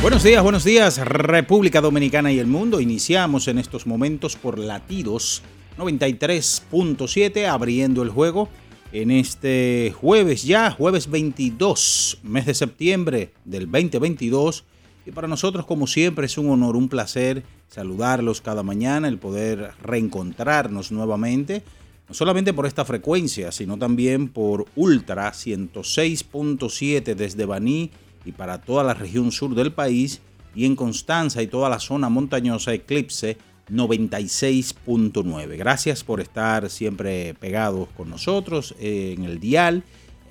Buenos días, buenos días, República Dominicana y el mundo. Iniciamos en estos momentos por latidos 93.7, abriendo el juego en este jueves ya, jueves 22, mes de septiembre del 2022. Y para nosotros, como siempre, es un honor, un placer saludarlos cada mañana, el poder reencontrarnos nuevamente no solamente por esta frecuencia, sino también por Ultra 106.7 desde Baní y para toda la región sur del país y en Constanza y toda la zona montañosa Eclipse 96.9. Gracias por estar siempre pegados con nosotros en el dial,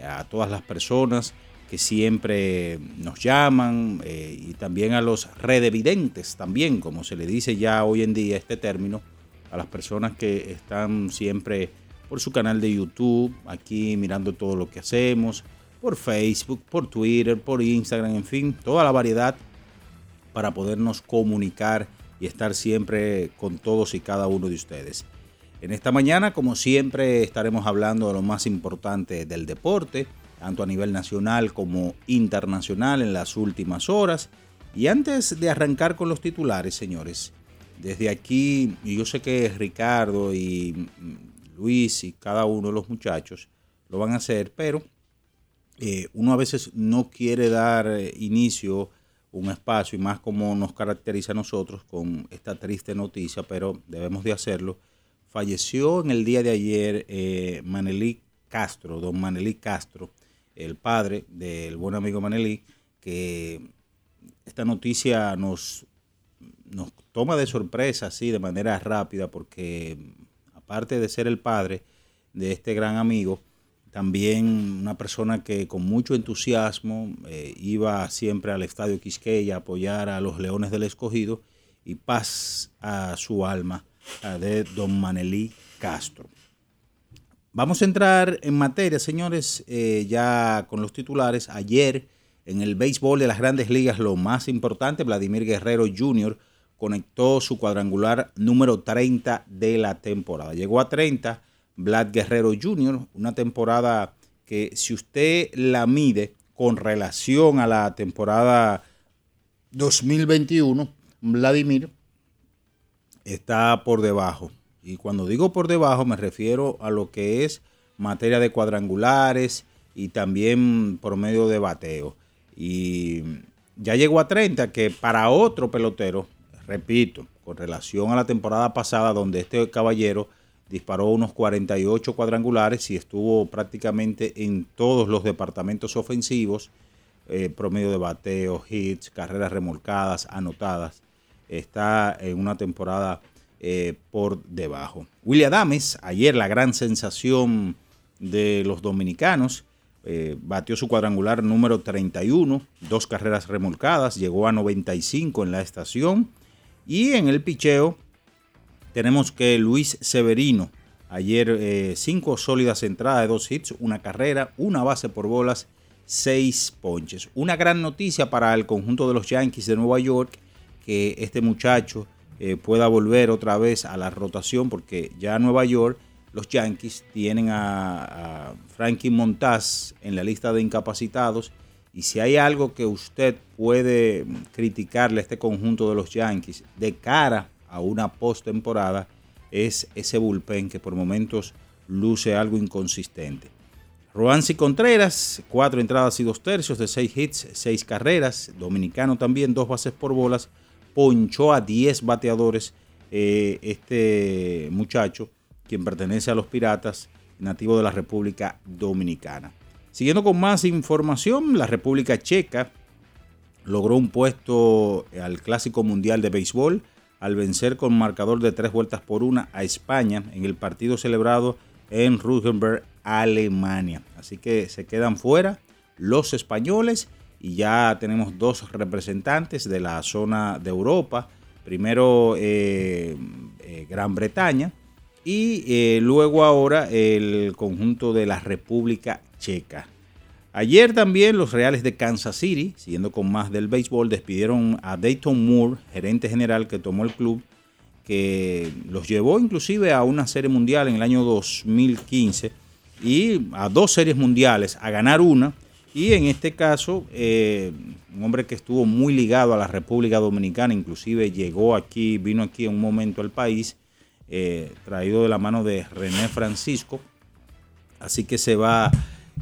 a todas las personas que siempre nos llaman eh, y también a los redevidentes también, como se le dice ya hoy en día este término a las personas que están siempre por su canal de YouTube, aquí mirando todo lo que hacemos, por Facebook, por Twitter, por Instagram, en fin, toda la variedad para podernos comunicar y estar siempre con todos y cada uno de ustedes. En esta mañana, como siempre, estaremos hablando de lo más importante del deporte, tanto a nivel nacional como internacional en las últimas horas. Y antes de arrancar con los titulares, señores, desde aquí, y yo sé que Ricardo y Luis y cada uno de los muchachos lo van a hacer, pero eh, uno a veces no quiere dar eh, inicio un espacio y más como nos caracteriza a nosotros con esta triste noticia, pero debemos de hacerlo. Falleció en el día de ayer eh, Manelí Castro, don Manelí Castro, el padre del buen amigo Manelí, que esta noticia nos, nos toma de sorpresa así de manera rápida porque aparte de ser el padre de este gran amigo, también una persona que con mucho entusiasmo eh, iba siempre al Estadio Quisqueya a apoyar a los Leones del Escogido y paz a su alma de don Manelí Castro. Vamos a entrar en materia, señores, eh, ya con los titulares. Ayer en el béisbol de las grandes ligas, lo más importante, Vladimir Guerrero Jr conectó su cuadrangular número 30 de la temporada. Llegó a 30 Vlad Guerrero Jr., una temporada que si usted la mide con relación a la temporada 2021, Vladimir está por debajo. Y cuando digo por debajo me refiero a lo que es materia de cuadrangulares y también por medio de bateo. Y ya llegó a 30, que para otro pelotero repito, con relación a la temporada pasada donde este caballero disparó unos 48 cuadrangulares y estuvo prácticamente en todos los departamentos ofensivos, eh, promedio de bateo, hits, carreras remolcadas, anotadas, está en una temporada eh, por debajo. William Adames, ayer la gran sensación de los dominicanos, eh, batió su cuadrangular número 31, dos carreras remolcadas, llegó a 95 en la estación y en el picheo tenemos que Luis Severino, ayer eh, cinco sólidas entradas de dos hits, una carrera, una base por bolas, seis ponches. Una gran noticia para el conjunto de los Yankees de Nueva York, que este muchacho eh, pueda volver otra vez a la rotación, porque ya Nueva York, los Yankees tienen a, Frankie Montaz en la lista de incapacitados y si hay algo que usted puede criticarle a este conjunto de los Yankees de cara a una postemporada, es ese bullpen que por momentos luce algo inconsistente. Roansi Contreras, cuatro entradas y dos tercios de seis hits, seis carreras. Dominicano también, dos bases por bolas. Ponchó a 10 bateadores eh, este muchacho, quien pertenece a los Piratas, nativo de la República Dominicana. Siguiendo con más información, la República Checa logró un puesto al Clásico Mundial de Béisbol al vencer con marcador de tres vueltas por una a España en el partido celebrado en Rugenberg, Alemania. Así que se quedan fuera los españoles y ya tenemos dos representantes de la zona de Europa. Primero eh, eh, Gran Bretaña y eh, luego ahora el conjunto de la República Checa. Ayer también los Reales de Kansas City, siguiendo con más del béisbol, despidieron a Dayton Moore, gerente general que tomó el club, que los llevó inclusive a una serie mundial en el año 2015 y a dos series mundiales, a ganar una. Y en este caso, eh, un hombre que estuvo muy ligado a la República Dominicana, inclusive llegó aquí, vino aquí en un momento al país, eh, traído de la mano de René Francisco. Así que se va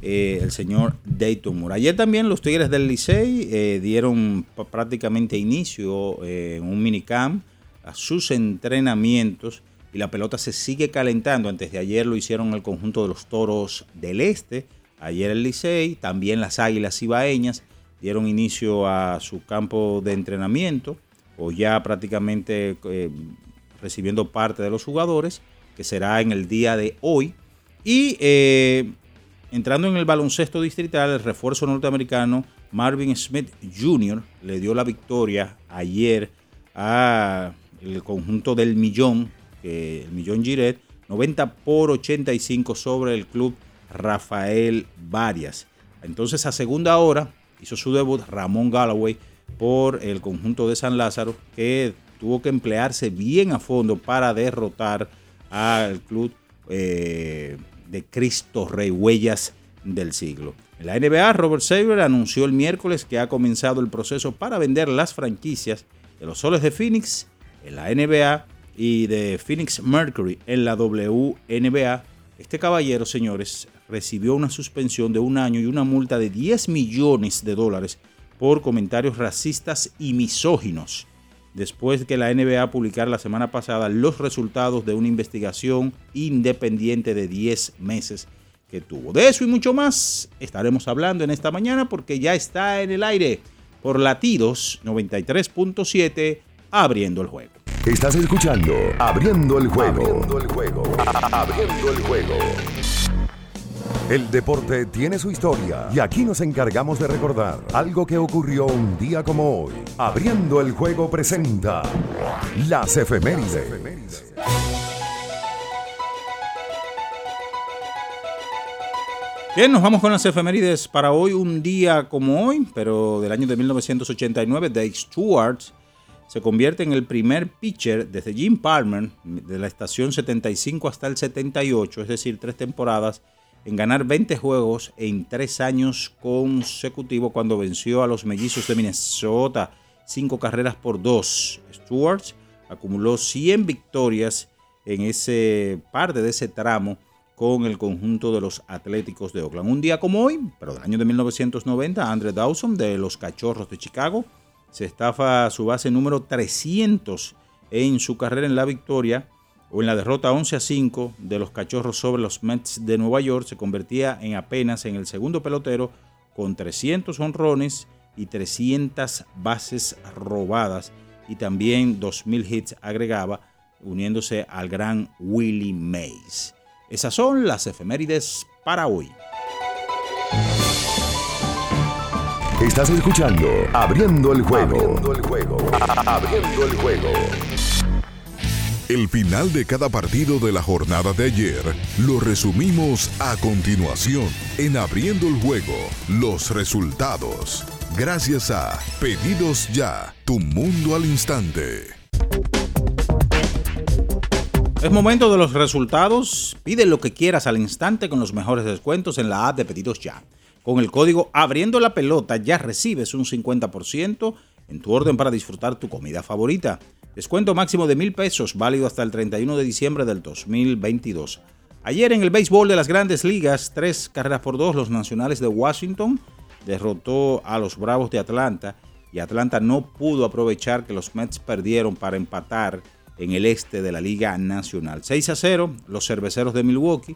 eh, el señor Dayton Moore. Ayer también los Tigres del Licey eh, dieron prácticamente inicio eh, en un minicamp a sus entrenamientos y la pelota se sigue calentando. Antes de ayer lo hicieron el conjunto de los Toros del Este. Ayer el Licey, también las Águilas Ibaeñas dieron inicio a su campo de entrenamiento o ya prácticamente recibiendo parte de los jugadores, que será en el día de hoy. Y Entrando en el baloncesto distrital, el refuerzo norteamericano Marvin Smith Jr. le dio la victoria ayer al conjunto del Millón, el Millón Giret, 90 por 85 sobre el club Rafael Varias. Entonces a segunda hora hizo su debut Ramón Galloway por el conjunto de San Lázaro, que tuvo que emplearse bien a fondo para derrotar al club eh, de Cristo Rey, huellas del siglo. En la NBA, Robert Saber anunció el miércoles que ha comenzado el proceso para vender las franquicias de los Soles de Phoenix en la NBA y de Phoenix Mercury en la WNBA. Este caballero, señores, recibió una suspensión de un año y una multa de 10 millones de dólares por comentarios racistas y misóginos después de que la NBA publicara la semana pasada los resultados de una investigación independiente de 10 meses que tuvo. De eso y mucho más estaremos hablando en esta mañana porque ya está en el aire por latidos 93.7 abriendo el juego. Estás escuchando Abriendo el juego. Abriendo el juego. Abriendo el juego. El deporte tiene su historia y aquí nos encargamos de recordar algo que ocurrió un día como hoy. Abriendo el juego presenta las efemérides. Bien, nos vamos con las efemérides para hoy, un día como hoy, pero del año de 1989, Dave Stewart se convierte en el primer pitcher desde Jim Palmer, de la estación 75 hasta el 78, es decir, tres temporadas en ganar 20 juegos en tres años consecutivos cuando venció a los mellizos de Minnesota cinco carreras por dos. Stewart acumuló 100 victorias en ese parte de ese tramo con el conjunto de los Atléticos de Oakland. Un día como hoy, pero del año de 1990, Andre Dawson de los Cachorros de Chicago se estafa su base número 300 en su carrera en la victoria o en la derrota 11 a 5 de los Cachorros sobre los Mets de Nueva York, se convertía en apenas en el segundo pelotero con 300 honrones y 300 bases robadas y también 2.000 hits agregaba, uniéndose al gran Willie Mays. Esas son las efemérides para hoy. Estás escuchando Abriendo el juego. Abriendo el juego. Abriendo el juego. El final de cada partido de la jornada de ayer lo resumimos a continuación en Abriendo el Juego, los resultados. Gracias a Pedidos Ya, tu mundo al instante. Es momento de los resultados. Pide lo que quieras al instante con los mejores descuentos en la app de Pedidos Ya. Con el código Abriendo la Pelota ya recibes un 50% en tu orden para disfrutar tu comida favorita. Descuento máximo de mil pesos, válido hasta el 31 de diciembre del 2022. Ayer en el béisbol de las grandes ligas, tres carreras por dos, los nacionales de Washington derrotó a los Bravos de Atlanta y Atlanta no pudo aprovechar que los Mets perdieron para empatar en el este de la Liga Nacional. 6 a 0, los cerveceros de Milwaukee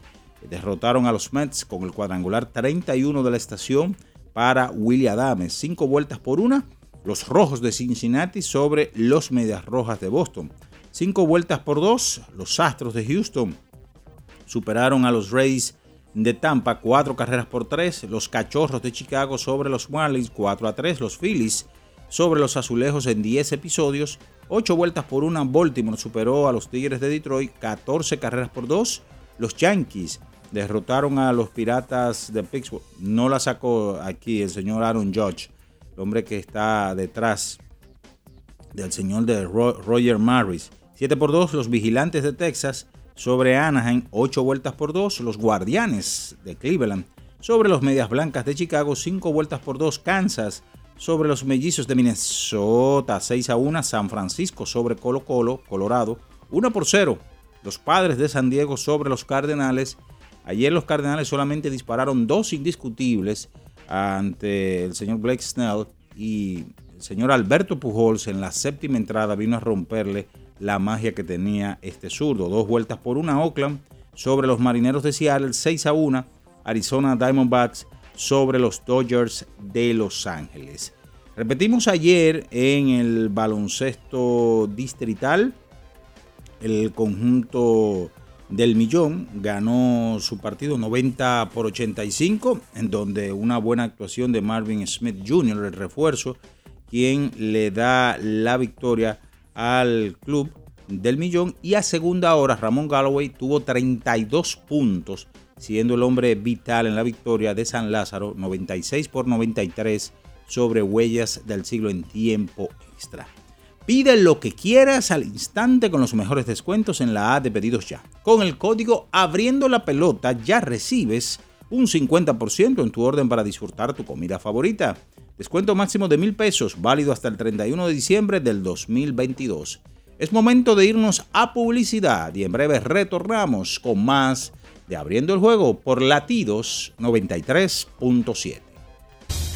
derrotaron a los Mets con el cuadrangular 31 de la estación para Willie Adams. Cinco vueltas por una, los Rojos de Cincinnati sobre los Medias Rojas de Boston. Cinco vueltas por dos, los Astros de Houston superaron a los Rays de Tampa cuatro carreras por tres, los Cachorros de Chicago sobre los Marlins 4 a 3, los Phillies sobre los Azulejos en 10 episodios, ocho vueltas por una, Baltimore superó a los Tigres de Detroit 14 carreras por dos, los Yankees derrotaron a los Piratas de Pittsburgh, no la sacó aquí el señor Aaron Judge, hombre que está detrás del señor de Roger Maris, 7 por 2 los Vigilantes de Texas sobre Anaheim, 8 vueltas por 2. Los Guardianes de Cleveland sobre los Medias Blancas de Chicago, 5 vueltas por 2. Kansas sobre los Mellizos de Minnesota, 6 a 1. San Francisco sobre Colo Colo, Colorado, 1 por 0. Los Padres de San Diego sobre los Cardenales. Ayer los Cardenales solamente dispararon dos indiscutibles ante el señor Blake Snell y el señor Alberto Pujols en la séptima entrada vino a romperle la magia que tenía este zurdo. Dos vueltas por una Oakland sobre los Marineros de Seattle, 6 a 1 Arizona Diamondbacks sobre los Dodgers de Los Ángeles. Repetimos ayer en el baloncesto distrital, el conjunto del millón ganó su partido 90 por 85, en donde una buena actuación de Marvin Smith Jr., el refuerzo, quien le da la victoria al club del millón y a segunda hora Ramón Galloway tuvo 32 puntos, siendo el hombre vital en la victoria de San Lázaro 96 por 93 sobre huellas del siglo en tiempo extra. Pide lo que quieras al instante con los mejores descuentos en la A de pedidos ya. Con el código abriendo la pelota ya recibes un 50% en tu orden para disfrutar tu comida favorita. Descuento máximo de mil pesos, válido hasta el 31 de diciembre del 2022. Es momento de irnos a publicidad y en breve retornamos con más de Abriendo el Juego por Latidos 93.7.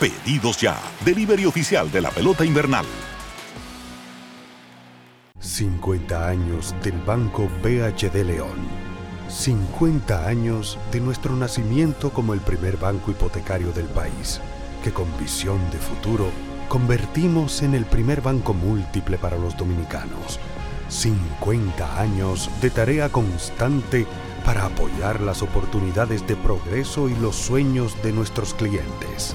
Pedidos ya, delivery oficial de la pelota invernal. 50 años del Banco BHD León. 50 años de nuestro nacimiento como el primer banco hipotecario del país que con visión de futuro convertimos en el primer banco múltiple para los dominicanos. 50 años de tarea constante para apoyar las oportunidades de progreso y los sueños de nuestros clientes.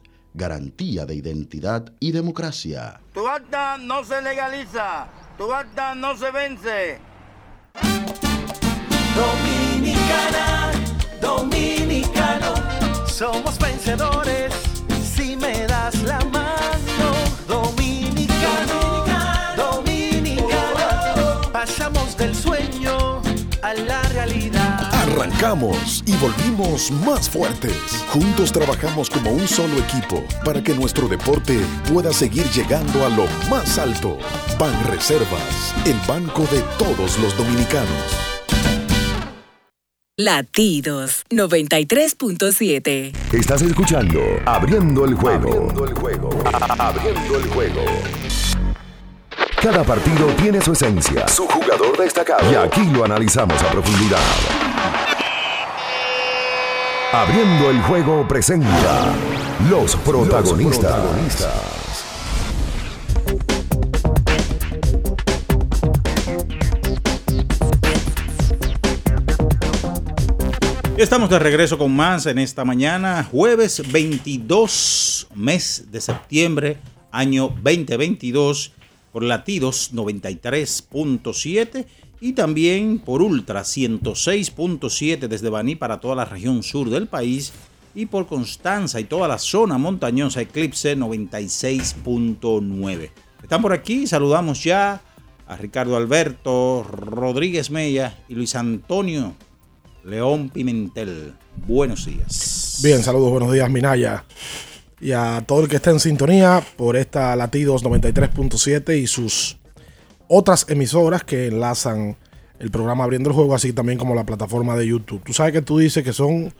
Garantía de identidad y democracia. Tu acta no se legaliza, tu acta no se vence. Dominicana, dominicano, somos vencedores si me das la Arrancamos y volvimos más fuertes. Juntos trabajamos como un solo equipo para que nuestro deporte pueda seguir llegando a lo más alto. Ban Reservas, el banco de todos los dominicanos. Latidos 93.7. Estás escuchando Abriendo el juego. Abriendo el juego. Abriendo el juego. Cada partido tiene su esencia, su jugador destacado. Y aquí lo analizamos a profundidad. Abriendo el juego presenta los protagonistas. Estamos de regreso con más en esta mañana, jueves 22, mes de septiembre, año 2022, por latidos 93.7 y también por Ultra 106.7 desde Baní para toda la región sur del país y por Constanza y toda la zona montañosa Eclipse 96.9. Están por aquí, saludamos ya a Ricardo Alberto Rodríguez Mella y Luis Antonio León Pimentel. Buenos días. Bien, saludos, buenos días, Minaya. Y a todo el que esté en sintonía por esta Latidos 93.7 y sus otras emisoras que enlazan el programa Abriendo el Juego, así también como la plataforma de YouTube. Tú sabes que tú dices que son,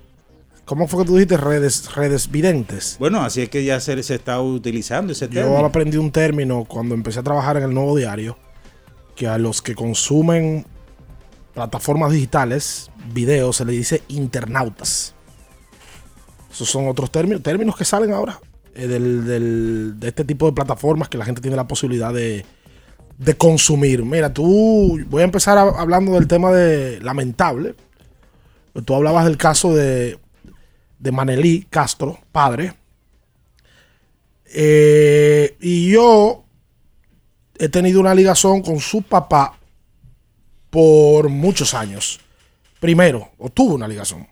¿cómo fue que tú dijiste? Redes, redes videntes. Bueno, así es que ya se, se está utilizando ese Yo término. aprendí un término cuando empecé a trabajar en el nuevo diario, que a los que consumen plataformas digitales, videos, se le dice internautas. Esos son otros términos, términos que salen ahora eh, de este tipo de plataformas que la gente tiene la posibilidad de, consumir. Mira, tú, voy a empezar hablando del tema de lamentable. Tú hablabas del caso de, de Manelí Castro, padre. Eh, y yo he tenido una ligazón con su papá por muchos años. Primero, o tuve una ligazón.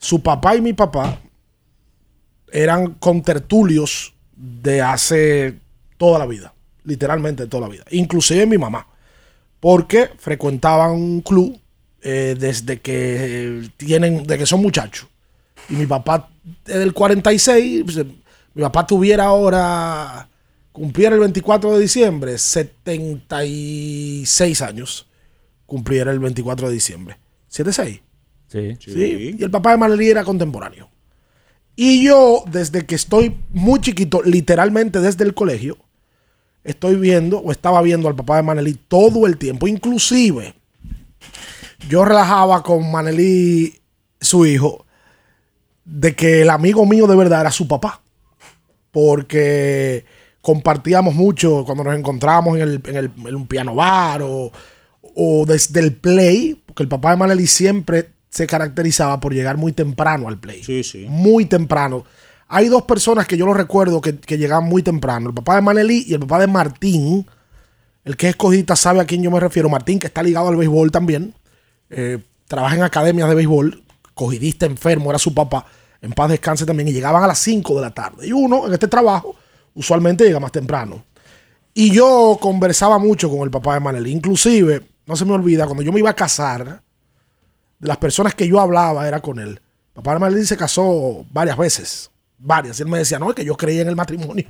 Su papá y mi papá eran contertulios de hace toda la vida, literalmente toda la vida, inclusive mi mamá, porque frecuentaban un club eh, desde que tienen, de que son muchachos. Y mi papá del 46, pues, mi papá tuviera ahora, cumpliera el 24 de diciembre, 76 años, cumpliera el 24 de diciembre. ¿76? Sí. Sí. Y el papá de Manelí era contemporáneo. Y yo, desde que estoy muy chiquito, literalmente desde el colegio, estoy viendo o estaba viendo al papá de Manelí todo el tiempo. Inclusive, yo relajaba con Manelí, su hijo, de que el amigo mío de verdad era su papá. Porque compartíamos mucho cuando nos encontrábamos en, el, en, el, en un piano bar o, o desde el play, porque el papá de Maneli siempre se caracterizaba por llegar muy temprano al play. Sí, sí. Muy temprano. Hay dos personas que yo lo recuerdo que, que llegaban muy temprano, el papá de Maneli y el papá de Martín. El que es escogidista sabe a quién yo me refiero. Martín, que está ligado al béisbol también. Eh, trabaja en academias de béisbol. Cogidista enfermo, era su papá. En paz descanse también. Y llegaban a las 5 de la tarde. Y uno, en este trabajo, usualmente llega más temprano. Y yo conversaba mucho con el papá de Maneli. Inclusive, no se me olvida, cuando yo me iba a casar, las personas que yo hablaba era con él. Papá Maneli se casó varias veces. Varias. Y él me decía, no, es que yo creía en el matrimonio.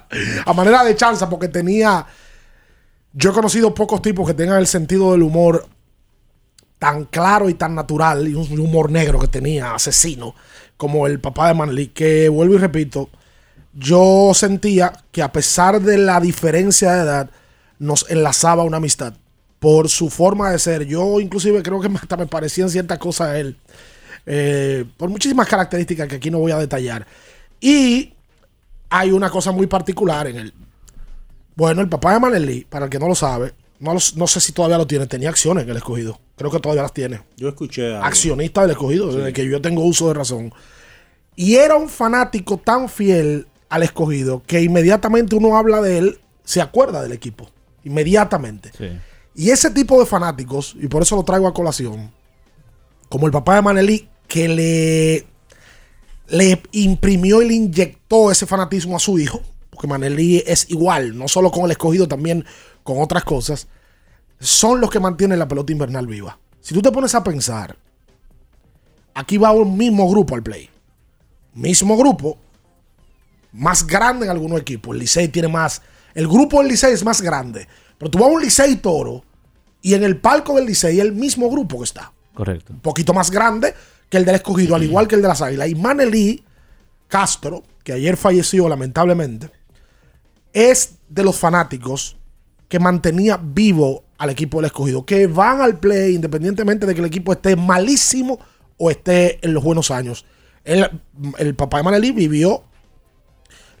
a manera de chanza, porque tenía yo he conocido pocos tipos que tengan el sentido del humor tan claro y tan natural y un humor negro que tenía, asesino, como el papá de Manly, que vuelvo y repito, yo sentía que a pesar de la diferencia de edad, nos enlazaba una amistad por su forma de ser. Yo inclusive creo que hasta me parecían ciertas cosas a él, eh, por muchísimas características que aquí no voy a detallar. Y hay una cosa muy particular en él. Bueno, el papá de Manelí, para el que no lo sabe, no, lo- no sé si todavía lo tiene, tenía acciones en el escogido. Creo que todavía las tiene. Yo escuché algo. Accionista del escogido, desde que yo tengo uso de razón. Y era un fanático tan fiel al escogido que inmediatamente uno habla de él, se acuerda del equipo. Inmediatamente. Y ese tipo de fanáticos, y por eso lo traigo a colación, como el papá de Manelí, que le, le imprimió y le inyectó ese fanatismo a su hijo, porque Manelí es igual, no solo con el escogido, también con otras cosas, son los que mantienen la pelota invernal viva. Si tú te pones a pensar, aquí va un mismo grupo al play. Mismo grupo, más grande en algunos equipos. El Licey tiene más. El grupo del Licey es más grande. Pero tú vas a un Licey Toro y en el palco del Licey el mismo grupo que está. Correcto. Un poquito más grande que el del escogido, al igual que el de las águilas. Y Manelí Castro, que ayer falleció lamentablemente, es de los fanáticos que mantenía vivo al equipo del escogido, que van al play independientemente de que el equipo esté malísimo o esté en los buenos años. Él- el papá de Manelí vivió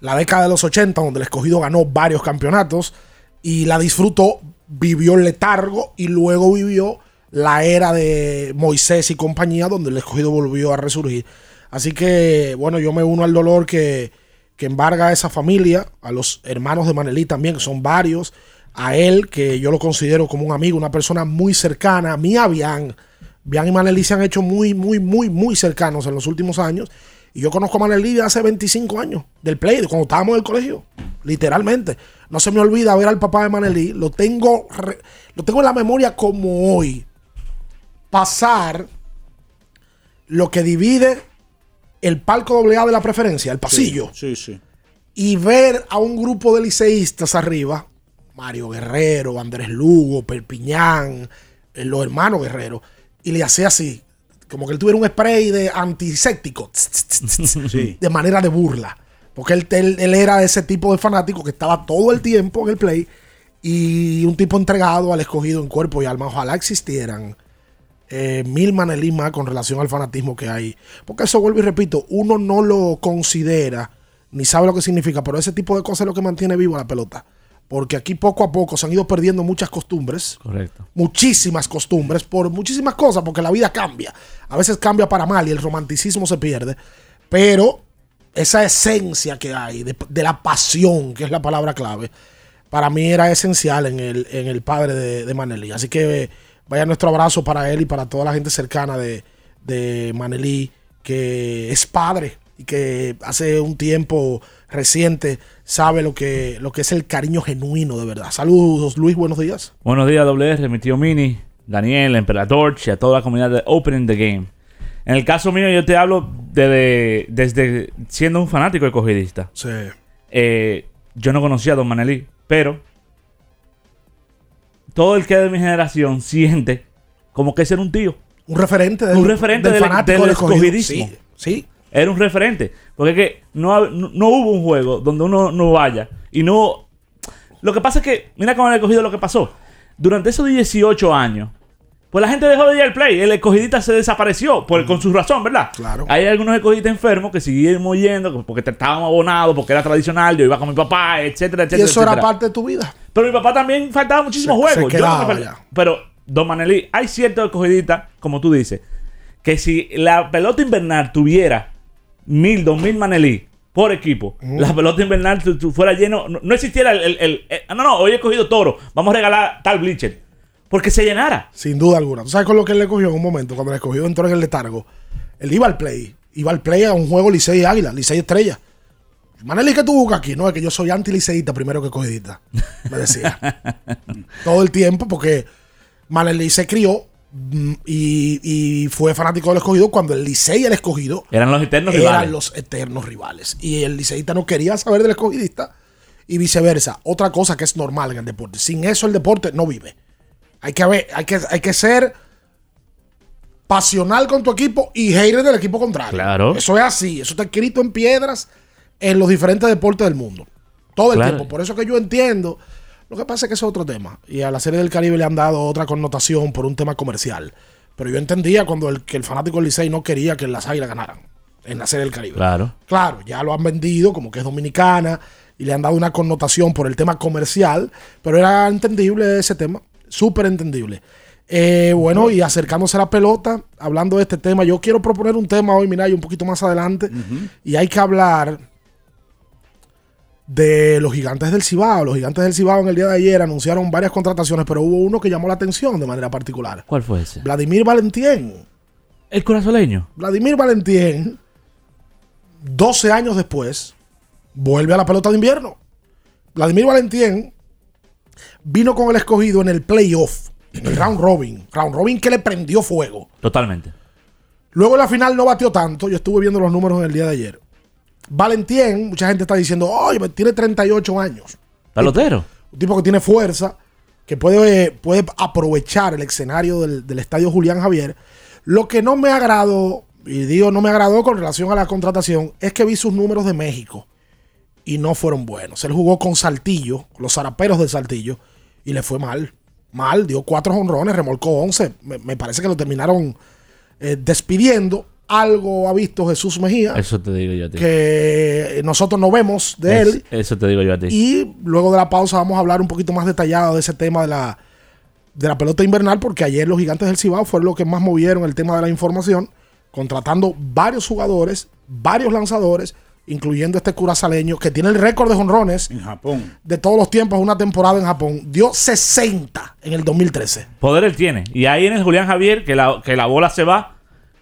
la década de los 80, donde el escogido ganó varios campeonatos y la disfrutó, vivió el letargo y luego vivió la era de Moisés y compañía, donde el escogido volvió a resurgir. Así que, bueno, yo me uno al dolor que, que embarga a esa familia, a los hermanos de Manelí también, que son varios, a él, que yo lo considero como un amigo, una persona muy cercana, a mí, a Bian. Bian y Manelí se han hecho muy, muy, muy, muy cercanos en los últimos años. Y yo conozco a Manelí de hace 25 años, del play, de cuando estábamos en el colegio, literalmente. No se me olvida ver al papá de Manelí, lo tengo, lo tengo en la memoria como hoy. Pasar lo que divide el palco doble A de la preferencia, el pasillo, Sí, sí. y ver a un grupo de liceístas arriba, Mario Guerrero, Andrés Lugo, Perpiñán, eh, los hermanos Guerrero, y le hacía así, como que él tuviera un spray de antiséptico, Sí. de manera de burla. Porque él, él- él era ese tipo de fanático que estaba todo el tiempo en el play y un tipo entregado al escogido en cuerpo y alma. Ojalá existieran eh, mil Manelí más con relación al fanatismo que hay. Porque eso vuelvo y repito, uno no lo considera ni sabe lo que significa, pero ese tipo de cosas es lo que mantiene viva la pelota. Porque aquí poco a poco se han ido perdiendo muchas costumbres, Correcto. muchísimas costumbres, por muchísimas cosas, porque la vida cambia. A veces cambia para mal y el romanticismo se pierde. Pero esa esencia que hay de, la pasión, que es la palabra clave, para mí era esencial en el, en el padre de, de Manelí. Así que eh, vaya nuestro abrazo para él y para toda la gente cercana de, de que es padre y que hace un tiempo reciente sabe lo que, lo que es el cariño genuino de verdad. Saludos, Luis, buenos días. Buenos días, WR, mi tío Mini, Daniel, Emperador y a toda la comunidad de Opening the Game. En el caso mío, yo te hablo de- desde siendo un fanático escogidista. Sí. Eh, yo no conocía a Don Manelí, pero todo el que es de mi generación siente como que ese era un tío. Un referente del, un referente del del, fanático del escogidismo. Sí, sí. Era un referente. Porque es que no, no, no hubo un juego donde uno no vaya. Y no. Lo que pasa es que, mira cómo han escogido lo que pasó. Durante esos 18 años, Pues la gente dejó de ir al play. El escogidita se desapareció por, con su razón, ¿verdad? Claro. Hay algunos escogidistas enfermos que seguimos yendo porque estábamos abonados, porque era tradicional. Yo iba con mi papá, etcétera, Y etcétera. eso era parte de tu vida. Pero mi papá también faltaba muchísimos Se- juegos. se Yo no quedaba fal- ya. Pero, Don Manelí, hay ciertos escogiditas, como tú dices, que si la pelota invernal tuviera mil, dos mil Manelí por equipo, la pelota invernal fuera lleno, no, no existiera el, el- el- el- No, no, hoy he cogido toro, vamos a regalar tal bleacher. Porque se llenara. Sin duda alguna. ¿Tú sabes con lo que él le cogió en un momento? Cuando le cogió entró en el letargo. Él iba al play. Iba al play a un juego Licey Águila, Licey Estrella. Maneli, ¿qué tú buscas aquí? No, es que yo soy anti-liceísta primero que cogidista. Me decía. Todo el tiempo, porque Maneli se crió mm, y, y fue fanático del escogido cuando el Licey y el escogido Eran los eternos eran rivales. los eternos rivales. Y el liceísta no quería saber del escogidista y viceversa. Otra cosa que es normal en el deporte. Sin eso el deporte no vive. Hay que, haber- hay que, hay que ser pasional con tu equipo y hater del equipo contrario. Claro. Eso es así. Eso está escrito en piedras en los diferentes deportes del mundo. Todo el Claro. tiempo. Por eso que yo entiendo. Lo que pasa es que eso es otro tema. Y a la serie del Caribe le han dado otra connotación por un tema comercial. Pero yo entendía cuando el, que el fanático del Licey no quería que las águilas ganaran en la serie del Caribe. Claro. Claro, ya lo han vendido como que es dominicana y le han dado una connotación por el tema comercial, pero era entendible ese tema, súper entendible. Eh, bueno, y acercándose a la pelota, hablando de este tema, yo quiero proponer un tema hoy, mira, y un poquito más adelante, y hay que hablar de los gigantes del Cibao. Los gigantes del Cibao en el día de ayer anunciaron varias contrataciones, pero hubo uno que llamó la atención de manera particular. ¿Cuál fue ese? Vladimir Valentín. El corazoleño. Vladimir Valentín, 12 años después, vuelve a la pelota de invierno. Vladimir Valentín vino con el escogido en el playoff, en el round robin. Round robin que le prendió fuego. Totalmente. Luego en la final no batió tanto. Yo estuve viendo los números en el día de ayer. Valentín, mucha gente está diciendo, oye, tiene 38 años. Pelotero. Un tipo que tiene fuerza, que puede, puede aprovechar el escenario del, del estadio Julián Javier. Lo que no me agradó, y digo no me agradó con relación a la contratación, es que vi sus números de México y no fueron buenos. Él jugó con Saltillo, los zaraperos de Saltillo, y le fue mal. Mal, dio cuatro honrones, remolcó 11. Me, me parece que lo terminaron eh, despidiendo. Algo ha visto Jesús Mejía, Eso te digo yo a ti. que nosotros no vemos de Es- él. Eso te digo yo a ti. Y luego de la pausa vamos a hablar un poquito más detallado de ese tema de la, de la pelota invernal, porque ayer los gigantes del Cibao fueron los que más movieron el tema de la información, contratando varios jugadores, varios lanzadores, incluyendo este curazaleño que tiene el récord de jonrones En Japón. de todos los tiempos, una temporada en Japón. Dio 60 en el 2013. Poder él tiene. Y ahí en el Julián Javier, que la, que la bola se va.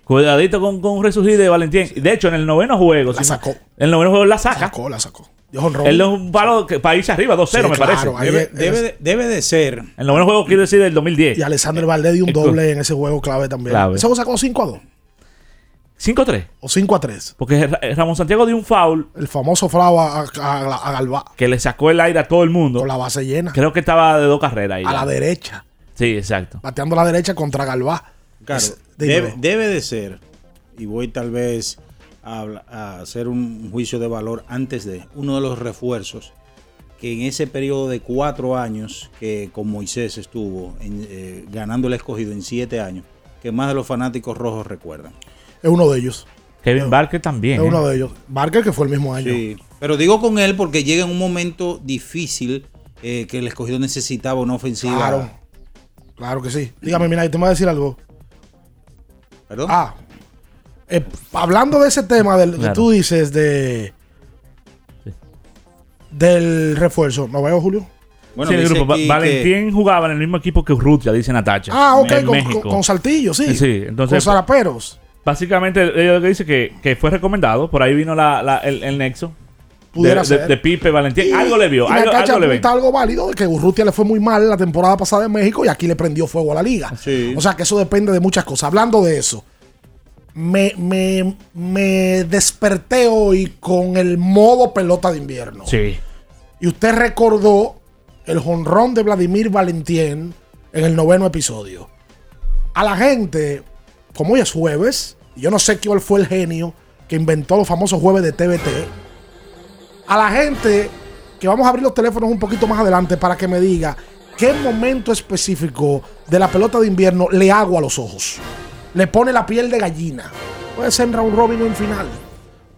Cuidadito con, con un resurgir de Valentín. De hecho, en el noveno juego. La si- sacó. En el noveno juego la saca. Sacó, la sacó. Dio jonrón. Él es un palo que, para irse arriba, 2-0, Sí, me claro, parece. Debe, es- debe de, debe de ser. El noveno juego quiero decir del 2010. Y Alexander Valdés dio un El- doble en ese juego clave también. Clave. Ese juego sacó 5 a 2 5-3. o 5 a 3. Porque Ra- Ramón Santiago dio un foul El famoso fraude a, a, a Galvá. que le sacó el aire a todo el mundo. Con la base llena. Creo que estaba de dos carreras ahí. A ya. la derecha. Sí, exacto. Bateando a la derecha contra Galvá. Claro, Es- debe, debe de ser, y voy tal vez a, a hacer un juicio de valor antes de uno de los refuerzos que en ese periodo de cuatro años que con Moisés estuvo en, eh, ganando el escogido en siete años, que más de los fanáticos rojos recuerdan. Es uno de ellos. Kevin Barker también. Es ¿eh? uno de ellos. Barker, que fue el mismo año. Sí, pero digo con él porque llega en un momento difícil eh, que el escogido necesitaba una ofensiva. Claro. Claro que sí. Dígame, mira, y te voy a decir algo. ¿Perdón? Ah. eh, hablando de ese tema del, que tú dices de. Del refuerzo. ¿No veo, Julio? Bueno, Sí, el grupo. Que- Valentín jugaba en el mismo equipo que Urrutia, dice Natacha. Ah, ok, en con, México. con- con Saltillo, sí. Sí, entonces- Con Zaraperos. Básicamente, ella lo que dice que, que fue recomendado. Por ahí vino la, la- el, el nexo. De, de- de Pipe Valentín. algo le vio. Y Algo, algo le apunta algo válido de que Urrutia le fue muy mal la temporada pasada en México y aquí le prendió fuego a la liga. Sí. O sea que eso depende de muchas cosas. Hablando de eso, me, me- me desperté hoy con el modo pelota de invierno. Sí. Y usted recordó el jonrón de Vladimir Valentín en el noveno episodio. A la gente, como hoy es jueves, y yo no sé quién fue el genio que inventó los famosos jueves de TVT. A la gente que vamos a abrir los teléfonos un poquito más adelante para que me diga qué momento específico de la pelota de invierno le hago a los ojos. Le pone la piel de gallina. Puede ser en round robin o en final.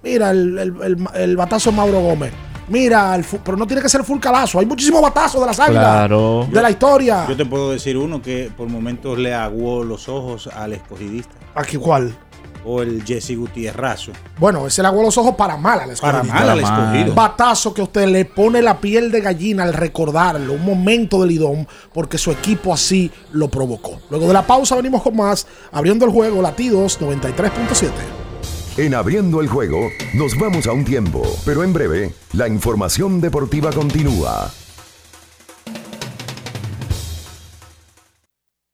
Mira el, el- el- el batazo de Mauro Gómez. Mira, el fu- pero no tiene que ser full calazo. Hay muchísimos batazos de las águilas. Claro. De la historia. Yo te puedo decir uno que por momentos le aguó los ojos al escogidista. ¿Aquí cuál? O el Jesse Gutiérrazo. Bueno, ese le los ojos para mal al escogido. Para mal al escogido. Batazo que usted le pone la piel de gallina al recordarlo. Un momento del idón porque su equipo así lo provocó. Luego de la pausa venimos con más. Abriendo el juego, latidos 93.7. En abriendo el juego, nos vamos a un tiempo, pero en breve, la información deportiva continúa.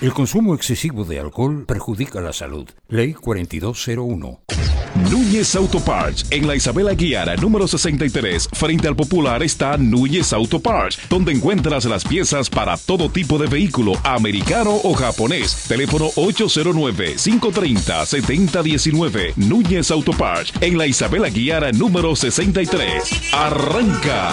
El consumo excesivo de alcohol perjudica la salud. Ley 4201. Núñez Auto Parts. En la Isabela Guiara, número 63, frente al Popular, está Núñez Auto Parts, donde encuentras las piezas para todo tipo de vehículo, americano o japonés. Teléfono 809-530-7019. Núñez Auto Parts. En la Isabela Guiara, número 63. ¡Arranca!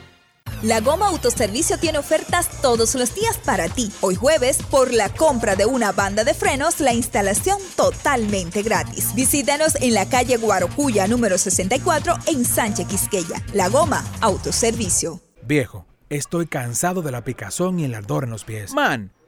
La Goma Autoservicio tiene ofertas todos los días para ti. Hoy jueves, por la compra de una banda de frenos, la instalación totalmente gratis. Visítanos en la calle Guarocuya número 64 en Sánchez Quisqueya. La Goma Autoservicio. Viejo, estoy cansado de la picazón y el ardor en los pies. Man,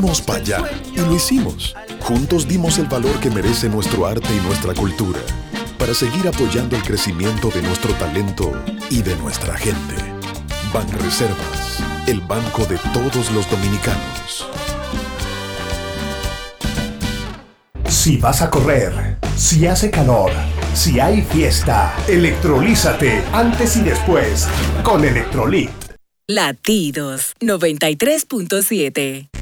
Dimos para allá y lo hicimos. Juntos dimos el valor que merece nuestro arte y nuestra cultura para seguir apoyando el crecimiento de nuestro talento y de nuestra gente. Banreservas, el banco de todos los dominicanos. Si vas a correr, si hace calor, si hay fiesta, electrolízate antes y después con Electrolit. Latidos 93.7.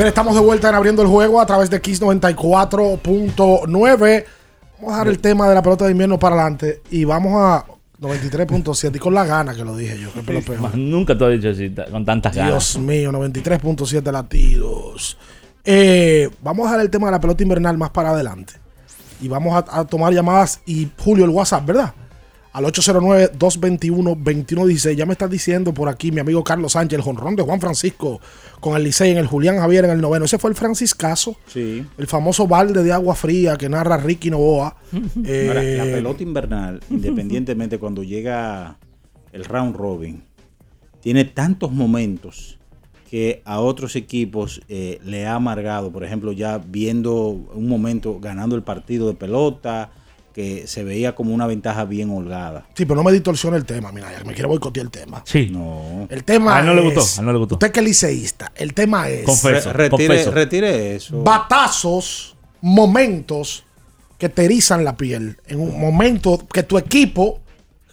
Bien, estamos de vuelta en abriendo el juego a través de Kiss 94.9. Vamos a dejar el tema de la pelota de invierno para adelante y vamos a 93.7 y con la gana que lo dije yo. que es lo peor. Nunca te he dicho así, con tantas ganas. Dios mío, 93.7 latidos. Eh, vamos a dejar el tema de la pelota invernal más para adelante. Y vamos a, a tomar llamadas y Julio el WhatsApp, ¿verdad? Al 809-221-2116. Ya me está diciendo por aquí mi amigo Carlos Sánchez, el jonrón de Juan Francisco con el Licey en el Julián Javier en el noveno. Ese fue el Franciscazo, Sí. el famoso balde de agua fría que narra Ricky Novoa. Eh, Ahora, la pelota invernal, independientemente cuando llega el round robin, tiene tantos momentos que a otros equipos eh, le ha amargado. Por ejemplo, ya viendo un momento ganando el partido de pelota, que se veía como una ventaja bien holgada. Sí, pero no me distorsione el tema, mira, ya me quiero boicotear el tema. Sí. No. El tema A él no le es- gustó, a él no le gustó. Usted que es liceísta, el tema es Confeso, Re- retire, confeso. retire eso. batazos, momentos que te erizan la piel. En un momento que tu equipo,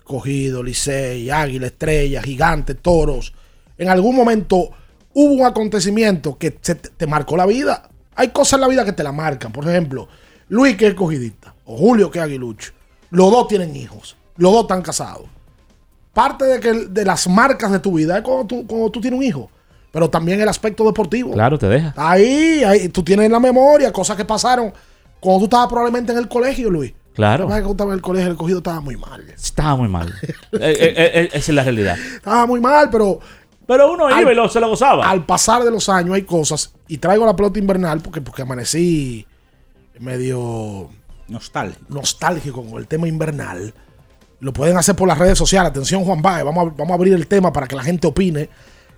cogido, Licey, Águila, Estrella, Gigante, Toros, en algún momento hubo un acontecimiento que te, te marcó la vida. Hay cosas en la vida que te la marcan. Por ejemplo, Luis que es cogidista, o Julio que es aguilucho. Los dos tienen hijos, los dos están casados. Parte de, que, de las marcas de tu vida es cuando tú, cuando tú tienes un hijo, pero también el aspecto deportivo. Claro, te deja. Ahí, ahí, tú tienes en la memoria cosas que pasaron cuando tú estabas probablemente en el colegio, Luis. Claro. Que cuando estaba en el colegio, el cogido estaba muy mal. Estaba muy mal. Eh, eh, eh, esa es la realidad. Estaba muy mal, pero. Pero uno Al- iba y lo- se lo gozaba. Al pasar de los años hay cosas, y traigo la pelota invernal porque, porque amanecí medio Nostálgico. nostálgico con el tema invernal. Lo pueden hacer por las redes sociales. Atención, Juan Baez. Vamos a, vamos a abrir el tema para que la gente opine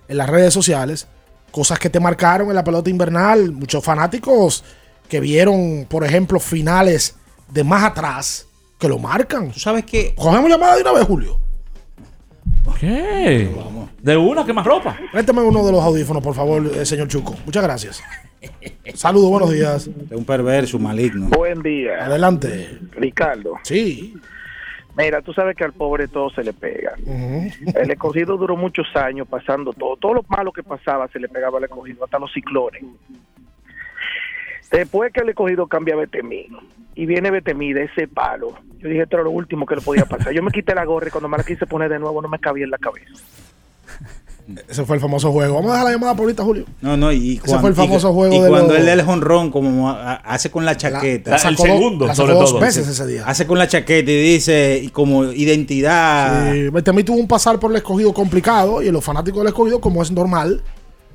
en las redes sociales. Cosas que te marcaron en la pelota invernal. Muchos fanáticos que vieron, por ejemplo, finales de más atrás que lo marcan. ¿Tú sabes qué? Cogemos llamada de una vez, Julio. ¿Qué? De una que más ropa. Préstame uno de los audífonos, por favor, eh, señor Chuco. Muchas gracias. Saludos, buenos días. Es un perverso, un maligno. Buen día. Adelante. Ricardo. Sí. Mira, tú sabes que al pobre todo se le pega. El escogido duró muchos años pasando todo. Todo lo malo que pasaba se le pegaba al escogido, hasta los ciclones. Después que el escogido cambia a Betemí y viene Betemí de ese palo, yo dije esto era lo último que le podía pasar. Yo me quité la gorra y cuando me la quise poner de nuevo no me cabía en la cabeza. Ese fue el famoso juego. Vamos a dejar la llamada por ahorita, Julio. No, no, y Ese cuando, fue el famoso y- juego y de cuando los- él da el jonrón, como hace con la chaqueta. la sacó dos- la sacó dos veces ese día. Hace con la chaqueta y dice y como identidad. Sí, Betemí tuvo un pasar por el escogido complicado y los fanáticos del escogido, como es normal,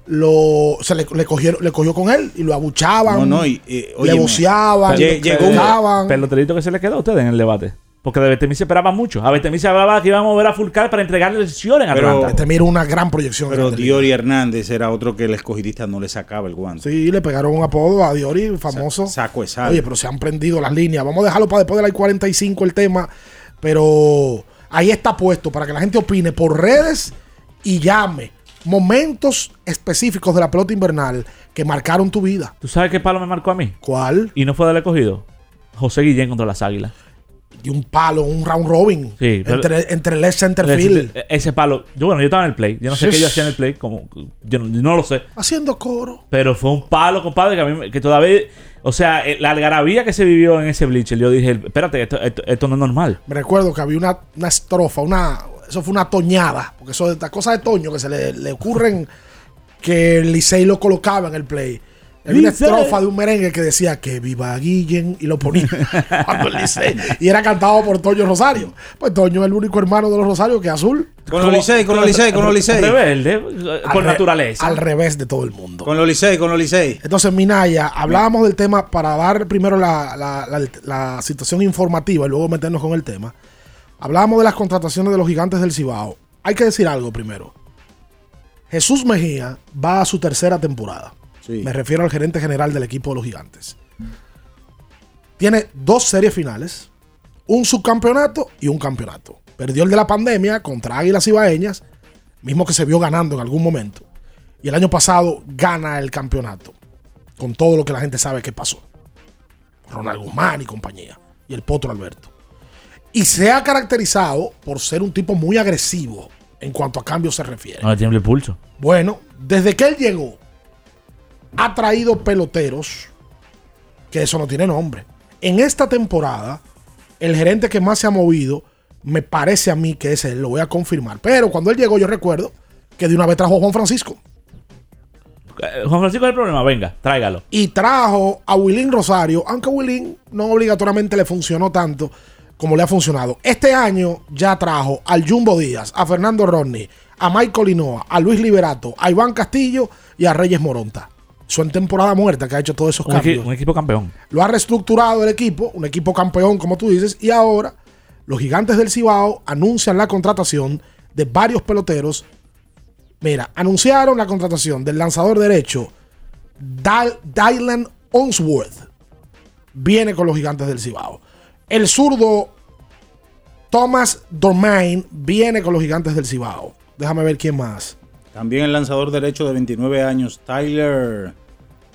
lo, se le, le cogieron, le cogió con él y lo abuchaban, No, no, y- y, le voceaban, lle- le llegó pegaban. Peloterito que se le quedó a ustedes en el debate. Porque de Betemí se esperaba mucho. A Betemí se hablaba que íbamos a ver a Fulcar para entregarle lesiones a Pero- Atlanta. Betemí era una gran proyección. Pero grande. Diori Hernández era otro que el escogidista no le sacaba el guante. Sí, le pegaron un apodo a Diori, famoso. Saco sal. Oye, pero se han prendido las líneas. Vamos a dejarlo para después de la 45 el tema. Pero ahí está puesto para que la gente opine por redes y llame momentos específicos de la pelota invernal que marcaron tu vida. ¿Tú sabes qué palo me marcó a mí? ¿Cuál? Y no fue del escogido. José Guillén contra las Águilas. Y un palo, un round robin. Sí, entre, entre left center field. Ese, palo. Yo, bueno, yo estaba en el play. Yo no sé qué yo hacía en el play. Como, yo no, no lo sé. Haciendo coro. Pero fue un palo, compadre, que a mí me- que todavía. O sea, eh, la algarabía que se vivió en ese bleacher, yo dije, espérate, esto, esto, esto no es normal. Me recuerdo que había una, una estrofa, una, eso fue una toñada, porque eso es estas cosas de Toño que se le, le ocurren que el Licey lo colocaba en el play. Había una estrofa de un merengue que decía que viva Guillen y lo ponía cuando el Licey. Y era cantado por Toño Rosario. Pues Toño es el único hermano de los Rosarios que es azul. Con los Licey, con los Licey, con los Licey. Rebelde, Al por re- naturaleza. Al revés de todo el mundo. Con los Licey, con los Licey. Entonces, Minaya, hablábamos del tema para dar primero la, la- la- la situación informativa y luego meternos con el tema. Hablábamos de las contrataciones de los gigantes del Cibao. Hay que decir algo primero. Jesús Mejía va a su tercera temporada. Me refiero al gerente general del equipo de los gigantes. Tiene dos series finales, un subcampeonato y un campeonato. Perdió el de la pandemia contra Águilas Ibaeñas, mismo que se vio ganando en algún momento. Y el año pasado gana el campeonato, con todo lo que la gente sabe que pasó. Ronald Guzmán y compañía, y el Potro Alberto. Y se ha caracterizado por ser un tipo muy agresivo en cuanto a cambios se refiere. El pulso. Bueno, desde que él llegó, ha traído peloteros que eso no tiene nombre. En esta temporada, el gerente que más se ha movido, me parece a mí que es él, lo voy a confirmar. Pero cuando él llegó, yo recuerdo que de una vez trajo a Juan Francisco. Eh, Juan Francisco, el problema, venga, tráigalo. Y trajo a Willín Rosario, aunque Willín no obligatoriamente le funcionó tanto como le ha funcionado. Este año ya trajo al Jumbo Díaz, a Fernando Rodney, a Michael Linoa, a Luis Liberato, a Iván Castillo y a Reyes Moronta. Eso en temporada muerta que ha hecho todos esos Un, equi- cambios. un equipo campeón. Lo ha reestructurado el equipo, un equipo campeón, como tú dices, y ahora los gigantes del Cibao anuncian la contratación de varios peloteros. Mira, anunciaron la contratación del lanzador derecho Dylan Onsworth. Viene con los gigantes del Cibao. El zurdo Thomas Dormain viene con los gigantes del Cibao. Déjame ver quién más. También el lanzador derecho de 29 años, Tyler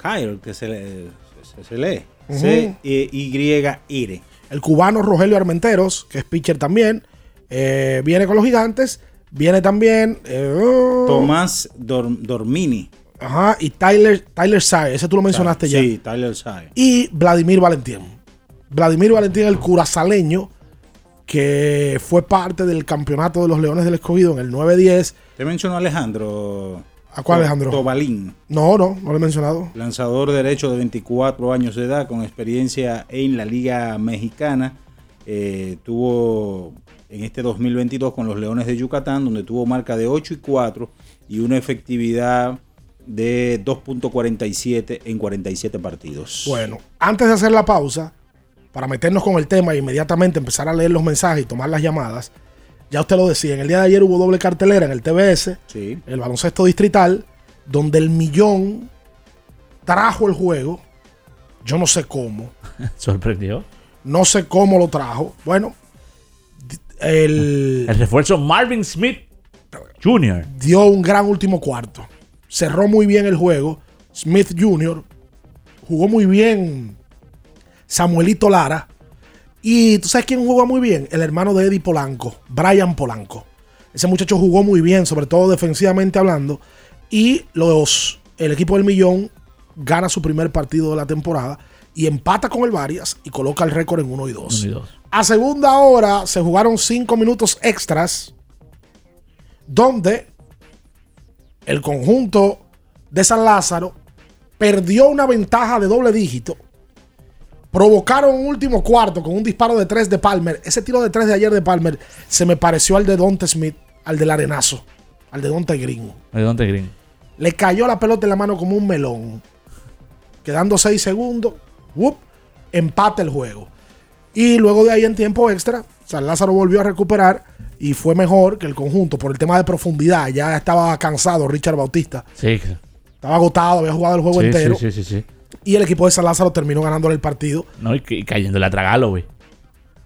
Kyle, que se, le- se, se lee. C-Y-R. El cubano Rogelio Armenteros, que es pitcher también, eh, viene con los gigantes. Viene también. eh, Tomás Dor- Dormini. Ajá, y Tyler, Tyler ese tú lo mencionaste ya. Sí, Tyler Sae. Y Vladimir Valentín. Vladimir Valentín, el curazaleño, que fue parte del campeonato de los Leones del Escogido en el 9-10. Te mencionó Alejandro. ¿A cuál Alejandro? Tobalín. No, no, no lo he mencionado. Lanzador derecho de 24 años de edad, con experiencia en la Liga Mexicana. Eh, tuvo en este 2022 con los Leones de Yucatán, donde tuvo marca de 8 y 4 y una efectividad de 2.47 en 47 partidos. Bueno, antes de hacer la pausa, para meternos con el tema e inmediatamente empezar a leer los mensajes y tomar las llamadas, ya usted lo decía, en el día de ayer hubo doble cartelera en el TBS, Sí. el baloncesto distrital, donde el millón trajo el juego. Yo no sé cómo. Sorprendió. No sé cómo lo trajo. Bueno, el, El refuerzo Marvin Smith Jr. dio un gran último cuarto. Cerró muy bien el juego. Smith Jr. jugó muy bien. Samuelito Lara. Y tú sabes quién jugó muy bien? El hermano de Eddie Polanco, Brian Polanco. Ese muchacho jugó muy bien, sobre todo defensivamente hablando. Y los, el equipo del Millón gana su primer partido de la temporada y empata con el Varias y coloca el récord en 1 y 2. Uno y dos. A segunda hora se jugaron 5 minutos extras donde el conjunto de San Lázaro perdió una ventaja de doble dígito. Provocaron un último cuarto con un disparo de tres de Palmer. Ese tiro de tres de ayer de Palmer se me pareció al de Dante Smith, al del Arenazo, al de Dante Green. ¿De dónde Green? Le cayó la pelota en la mano como un melón. Quedando seis segundos, ¡wup! empate el juego. Y luego de ahí en tiempo extra, San Lázaro volvió a recuperar y fue mejor que el conjunto por el tema de profundidad. Ya estaba cansado Richard Bautista. Sí. Estaba agotado, había jugado el juego sí, entero. sí, sí, sí, sí. Y el equipo de San Lázaro terminó ganándole el partido, No, y, y cayéndole a tragarlo, güey.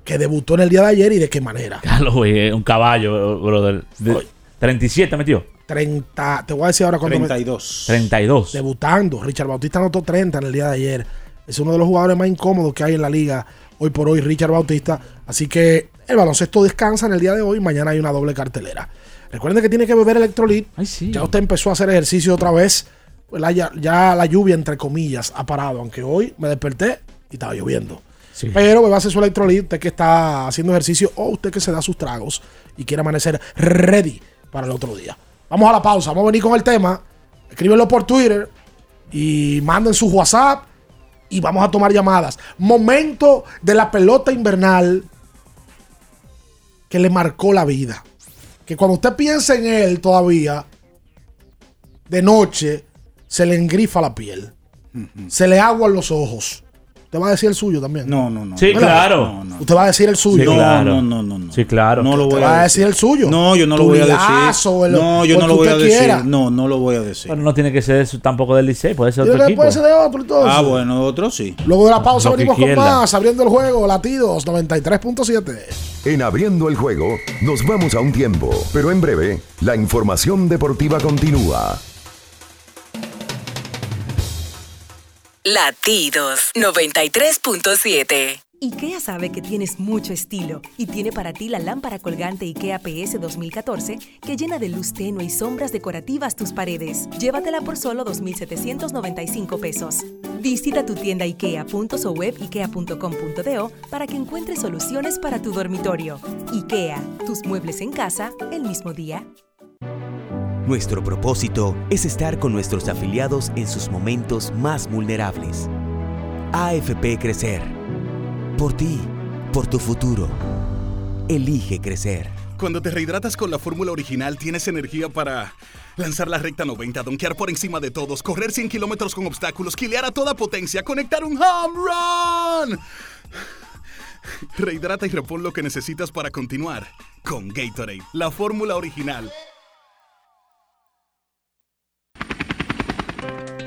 que debutó en el día de ayer y de qué manera. Galo, güey, un caballo, brother. De- 37 metió. 30, te voy a decir ahora cuánto. me- 32. 32. debutando. Richard Bautista anotó 30 en el día de ayer. Es uno de los jugadores más incómodos que hay en la liga hoy por hoy, Richard Bautista. Así que el baloncesto descansa en el día de hoy. Mañana hay una doble cartelera. Recuerden que tiene que beber electrolit. Ya usted empezó a hacer ejercicio otra vez. Ya, ya la lluvia, entre comillas, ha parado. Aunque hoy me desperté y estaba lloviendo. Sí. Pero bebase su electrolit, usted que está haciendo ejercicio o usted que se da sus tragos y quiere amanecer ready para el otro día. Vamos a la pausa, vamos a venir con el tema. Escríbelo por Twitter y manden su WhatsApp y vamos a tomar llamadas. Momento de la pelota invernal que le marcó la vida. que cuando usted piensa en él todavía, de noche, se le engrifa la piel, se le aguan los ojos. ¿Usted va a decir el suyo también? No, no, no. Sí, ¿Verdad? claro. Usted va a decir el suyo. Sí, claro. No, no, no, no. Sí, claro. No lo Usted voy va a a decir. el suyo. No, yo no lo voy a decir. el- No, yo lo no lo voy a decir. quiera. No, no lo voy a decir. Pero no tiene que ser eso tampoco del Licey, puede ser otro equipo. puede ser de otro entonces. Ah, bueno, otro sí. Luego de la pausa Lo venimos con más, abriendo el juego, latidos 93.7. En Abriendo el Juego nos vamos a un tiempo, pero en breve la información deportiva continúa. Latidos 93.7. IKEA sabe que tienes mucho estilo y tiene para ti la lámpara colgante IKEA PS 2014 que llena de luz tenue y sombras decorativas tus paredes. Llévatela por solo 2.795 pesos. Visita tu tienda IKEA.so web ikea.com.do para que encuentres soluciones para tu dormitorio. IKEA, tus muebles en casa el mismo día. Nuestro propósito es estar con nuestros afiliados en sus momentos más vulnerables. AFP Crecer. Por ti, por tu futuro. Elige crecer. Cuando te rehidratas con la fórmula original, tienes energía para lanzar la recta 90, donkear por encima de todos, correr 100 kilómetros con obstáculos, quilear a toda potencia, conectar un home run. Rehidrata y repon lo que necesitas para continuar con Gatorade, la fórmula original.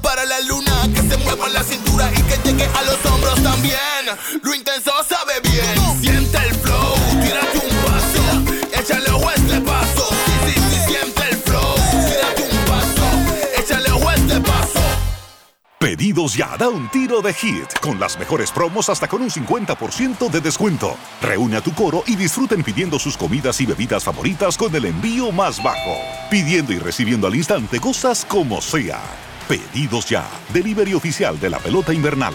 Para la luna. Que se mueva la cintura y que llegue a los hombros también. Lo intenso sabe bien. Siente el flow. Tírate un paso. Échale a este paso. Sí, sí, sí, siente el flow. Tírate un paso. Échale a este paso. Pedidos ya, da un tiro de hit, con las mejores promos hasta con un 50% de descuento. Reúne a tu coro y disfruten pidiendo sus comidas y bebidas favoritas con el envío más bajo. Pidiendo y recibiendo al instante cosas como sea. Pedidos ya, delivery oficial de la pelota invernal.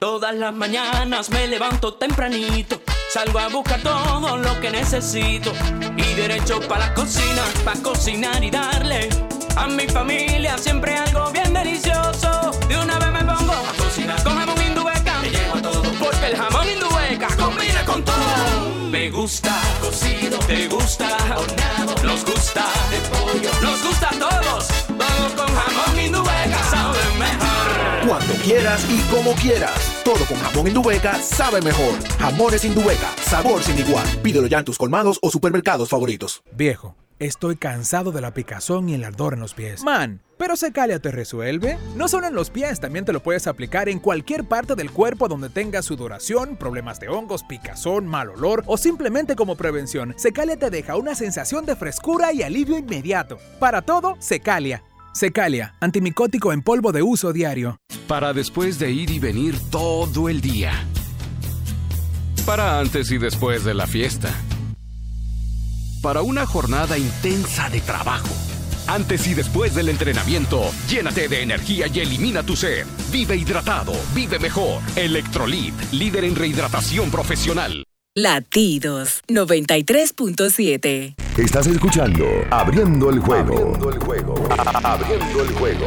Todas las mañanas me levanto tempranito, salgo a buscar todo lo que necesito y derecho para la cocina, para cocinar y darle a mi familia siempre algo bien delicioso. De una vez me pongo a cocinar con jamón indubeca, me llevo a todo porque el jamón indubeca combina con todo. Gusta cocido, te gusta horneado, nos gusta de pollo, nos gusta a todos. Vamos con jamón indubeca, sabe mejor. Cuando quieras y como quieras. Todo con jamón Indubeca sabe mejor. Jamones Indubeca, sabor sin igual. Pídelo ya en tus colmados o supermercados favoritos. Viejo, estoy cansado de la picazón y el ardor en los pies. Man, pero Secalia te resuelve. No solo en los pies, también te lo puedes aplicar en cualquier parte del cuerpo donde tengas sudoración, problemas de hongos, picazón, mal olor o simplemente como prevención. Secalia te deja una sensación de frescura y alivio inmediato. Para todo, Secalia. Secalia, antimicótico en polvo de uso diario. Para después de ir y venir todo el día. Para antes y después de la fiesta. Para una jornada intensa de trabajo. Antes y después del entrenamiento, llénate de energía y elimina tu sed. Vive hidratado, vive mejor. Electrolit, líder en rehidratación profesional. Latidos 93.7. Estás escuchando Abriendo el juego. Abriendo el juego. Abriendo el juego.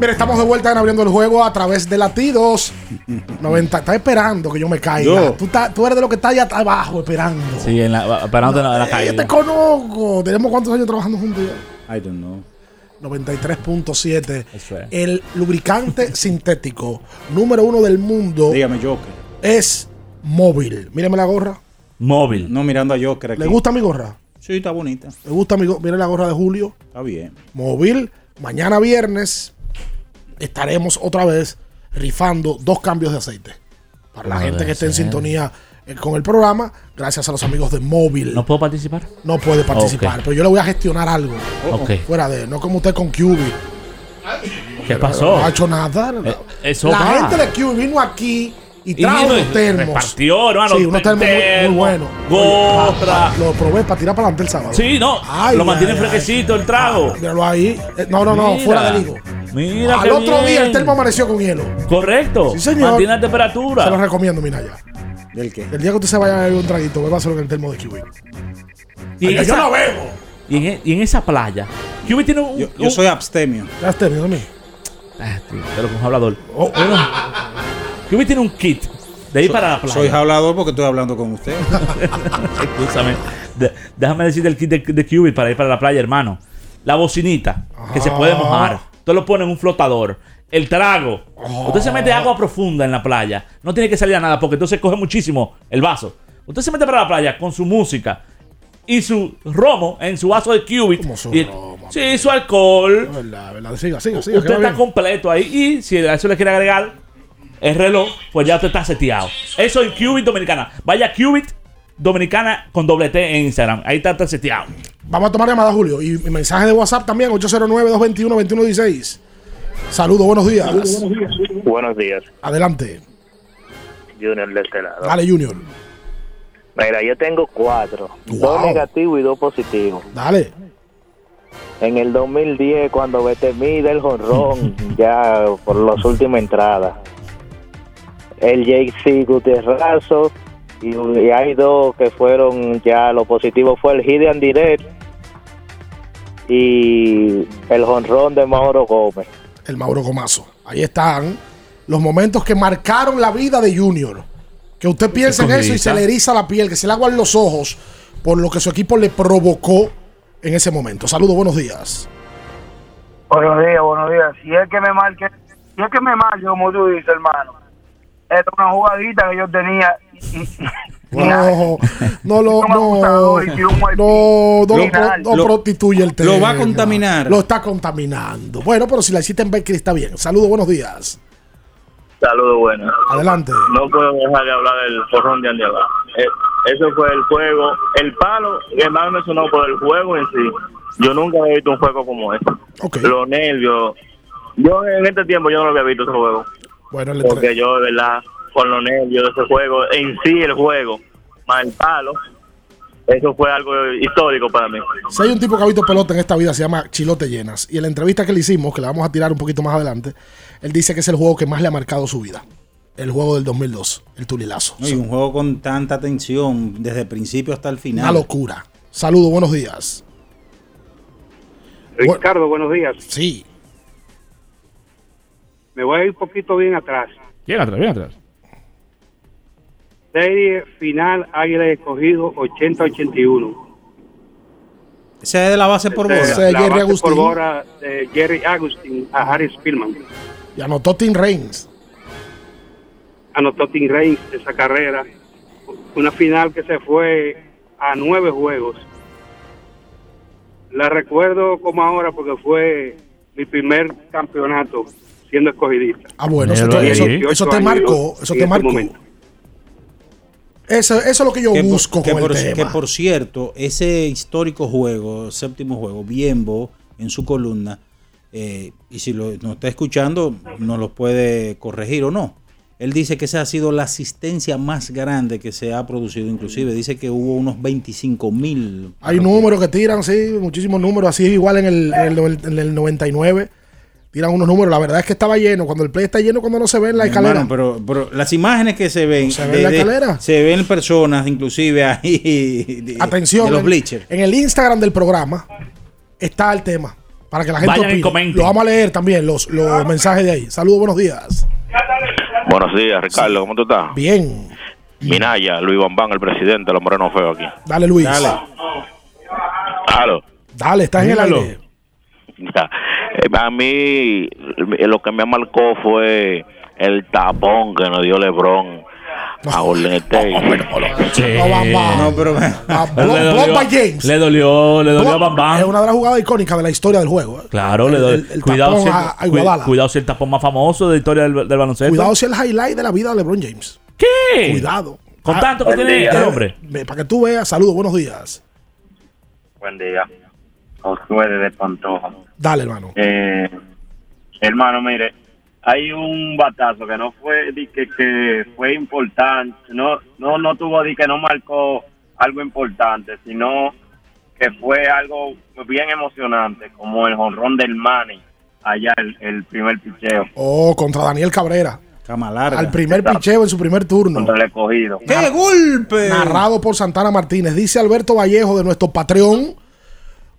Mira, estamos de vuelta en abriendo el juego a través de latidos. 90. Estás esperando que yo me caiga. Yo. Tú, estás- tú eres de los que está allá abajo esperando. Sí, en la, en la, en la calle. Yo te conozco. ¿Tenemos cuántos años trabajando juntos ya? I don't know. 93.7. Eso es. El lubricante sintético número uno del mundo Dígame, Joker. es móvil. Mírame la gorra. Móvil. No mirando a Joker aquí. ¿Le gusta mi gorra? Sí, está bonita. ¿Le gusta mi gorra? Mire la gorra de Julio. Está bien. Móvil. Mañana viernes estaremos otra vez rifando dos cambios de aceite. Para la gente que esté en sintonía eh, con el programa, gracias a los amigos de Móvil. ¿No puedo participar? No puede participar, pero yo le voy a gestionar algo. Fuera de, no como usted con QB. ¿Qué pasó? No ha hecho nada. Eh, eso la va. gente de QB vino aquí y Y trajo vino y unos termos. repartió, hermano, Sí, unos termos muy, muy termos, buenos. gorra. Lo probé para tirar para adelante el sábado. Sí, no. Ay, lo mantiene ay, fresquecito el trago. Míralo ahí. Eh, No, no, no, Mira. fuera del higo. Mira Al otro día el termo amaneció con hielo. Correcto. Sí, señor. Mantiene la temperatura. Se lo recomiendo, Minaya. ¿Del qué? El día que usted se vaya a beber un traguito, bébaselo en el termo de QB. Y Ay, en yo esa- no bebo. Y en, e- y en esa playa. QB tiene un. Yo, yo un- soy abstemio. Ya está, mira a mí. Ah, tío, de lo que un hablador. Oh, QB tiene un kit de ir para la playa. Soy hablador porque estoy hablando con usted. Escúchame. De- déjame decirte el kit de, de Qubit para ir para la playa, hermano. La bocinita, que se puede mojar. Usted lo pone en un flotador. El trago. Usted se mete agua profunda en la playa. No tiene que salir a nada porque entonces coge muchísimo el vaso. Usted se mete para la playa con su música y su romo en su vaso de Qubit. y- Sí, su alcohol. Verdad, verdad. Siga, siga, siga. Usted está bien. completo ahí. Y si a eso le quiere agregar el reloj, pues ya usted está seteado. Eso en Qubit Dominicana. Vaya Qubit Dominicana con doble T en Instagram. Ahí está, está seteado. Vamos a tomar llamada, Julio. Y mi mensaje de WhatsApp también, 809-221-2116. Saludos, buenos días. Buenos días, Adelante. Junior de este lado. Dale, Junior. Mira, yo tengo cuatro, dos negativos y dos positivos. Dale. En el 2010, cuando Betemí del jonrón, ya por las últimas entradas. El JC Gutierrazo, y, y hay dos que fueron ya, lo positivo fue el Gideon Direct y el jonrón de Mauro Gómez. El Mauro Gomazo. Ahí están los momentos que marcaron la vida de Junior. Que usted piensa en eso y se le eriza la piel, que se le aguan los ojos por lo que su equipo le provocó en ese momento. Saludos, buenos días. Buenos días, buenos días. Si es que me marque, si es que me marque, como tú dices, hermano. Esta es una jugadita que yo tenía. y-. No, no lo, no, no, Lo- prostituye el tema. lo va a contaminar. Lo está contaminando. Bueno, pero si la hiciste en Betcris está bien. Saludos, buenos días. Saludos, buenos. Adelante. No puedo dejar de hablar del forrón de Andeba. Eh, eso fue el juego. El palo que más me sonó por el juego en sí. Yo nunca había visto un juego como este. Los nervios. Yo en este tiempo yo no lo había visto ese juego. Bueno, el Porque yo, de verdad, con los nervios de ese juego, en sí el juego, más el palo, eso fue algo histórico para mí. Si hay un tipo que ha visto pelota en esta vida, se llama Chilote Llenas. Y en la entrevista que le hicimos, que la vamos a tirar un poquito más adelante, él dice que es el juego que más le ha marcado su vida. El juego del 2002, el Tulilazo. No, y un juego con tanta tensión desde el principio hasta el final. Una locura. Saludos, buenos días. Ricardo, buenos días. Sí. Me voy a ir un poquito bien atrás. Bien atrás, bien atrás. Serie final Águila escogido 80-81. Ese es de la base por bola. Ese es La Jerry base Agustín. por bola de Jerry Agustín a Harry Spillman. Y anotó Tim Reigns. Anotó Tim Reigns esa carrera. Una final que se fue a nueve juegos. La recuerdo como ahora porque fue mi primer campeonato siendo escogidista. Ah, bueno, eso, te- eso- eso te 18 marcó. Eso te ese marcó. momento. Eso, eso es lo que yo que por- busco que por, el que tema. por cierto, ese histórico juego, séptimo juego, Bienbo, en su columna, eh, y si lo, nos está escuchando, nos lo puede corregir o no. Él dice que esa ha sido la asistencia más grande que se ha producido, inclusive dice que hubo unos 25 mil. Hay números que tiran, sí, muchísimos números. Así igual en el, en el, en el 99. Tiran unos números. La verdad es que estaba lleno. Cuando el play está lleno, cuando no se ve en la escalera. pero, pero las imágenes que se ven, ¿Se ve en la escalera? se ven personas, inclusive ahí. de- Atención, de los en- bleachers. En, el Instagram del programa está el tema. Para que la gente Vayan y opine. comenten. Lo vamos a leer también, los, los mensajes de ahí. Saludos, buenos días. Buenos días, Ricardo, ¿cómo tú estás? Bien. Minaya, Luis Bambán, el presidente de los Morenos Feo aquí. Dale, Luis. Dale. Dale, estás en el aire. Ya. Eh, A mí eh, lo que me marcó fue el tapón que nos dio LeBron A Golden State. Sí. No, pero Ah, dolió- block by James. Le dolió, le dolió a Bam Bam. Es una de las jugadas icónicas de la historia del juego. ¿eh? Claro, le el cuidado, tapón si el, a- a cu- Iguodala. cuidado si el tapón más famoso de la historia del, del baloncesto. Cuidado si el highlight de la vida de LeBron James. ¿Qué? Cuidado. Con Ah, tanto que tiene el hombre. Para que tú veas, saludos, buenos días. Buen día. Josué de Pantoja. Dale, hermano. Eh, hermano, mire, hay un batazo que no fue di que, que fue importante, no no no tuvo di que no marcó algo importante, sino que fue algo bien emocionante, como el jonrón del Manny allá el, el primer picheo Oh, contra Daniel Cabrera. Cama larga. Al primer picheo en su primer turno. contra el escogido. ¡Qué golpe! Narrado por Santana Martínez. Dice Alberto Vallejo de nuestro Patreon.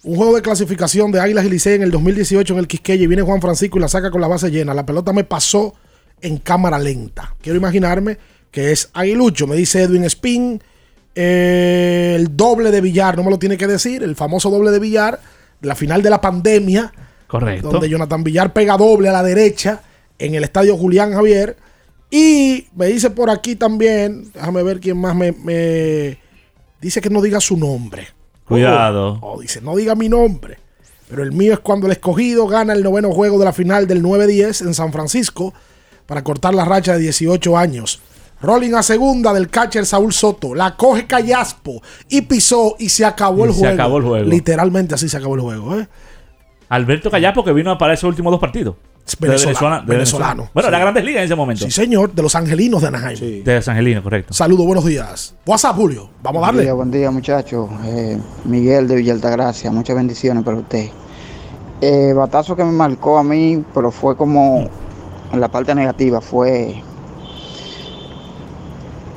Un juego de clasificación de Águilas y Licey en el 2018 en el Quisqueya y viene Juan Francisco y la saca con la base llena. La pelota me pasó en cámara lenta. Quiero imaginarme que es Aguilucho. Me dice Edwin Spin. Eh, el doble de Villar, no me lo tiene que decir. El famoso doble de Villar. La final de la pandemia. Correcto. Donde Jonathan Villar pega doble a la derecha en el estadio Julián Javier. Y me dice por aquí también, déjame ver quién más me, me- dice que no diga su nombre. Cuidado. Oh, dice, no diga mi nombre. Pero el mío es cuando el escogido gana el noveno juego de la final del 9-10 en San Francisco para cortar la racha de 18 años. Rolling a segunda del catcher Saúl Soto. La coge Callaspo y pisó y se acabó Y el se juego. acabó el juego. Literalmente así se acabó el juego. ¿eh? Alberto Callapo que vino para esos últimos dos partidos. Venezolano, de venezolano. Bueno, Sí. la Grandes Ligas en ese momento. Sí, señor, de los angelinos de Anaheim. De San Angelino, correcto. Saludos, buenos días. WhatsApp, Julio. Vamos a Buen darle. día, buen día, muchachos. Eh, Miguel de Villa Altagracia, muchas bendiciones para usted. Eh, batazo que me marcó a mí, pero fue como en la parte negativa, fue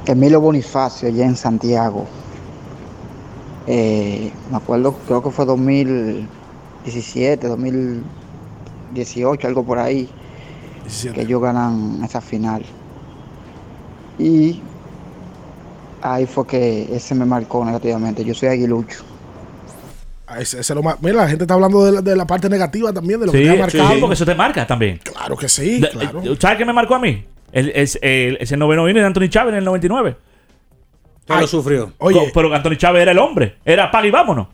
Emilio Bonifacio allá en Santiago. Eh, me acuerdo, creo que fue 2017, 2018, algo por ahí, que ellos ganan esa final. Y ahí fue que ese me marcó negativamente. Yo soy aguilucho. Ah, ese- ese lo ma- Mira, la gente está hablando de la, de la parte negativa también, de lo Sí, que te ha marcado. sí, porque eso te marca también. Claro que sí, De- claro. eh, ¿Sabes qué me marcó a mí? El, es- el- ese noveno inning de Anthony Chávez en el 99. Ya lo sufrió. Co- Pero Anthony Chávez era el hombre. Era paga y vámonos.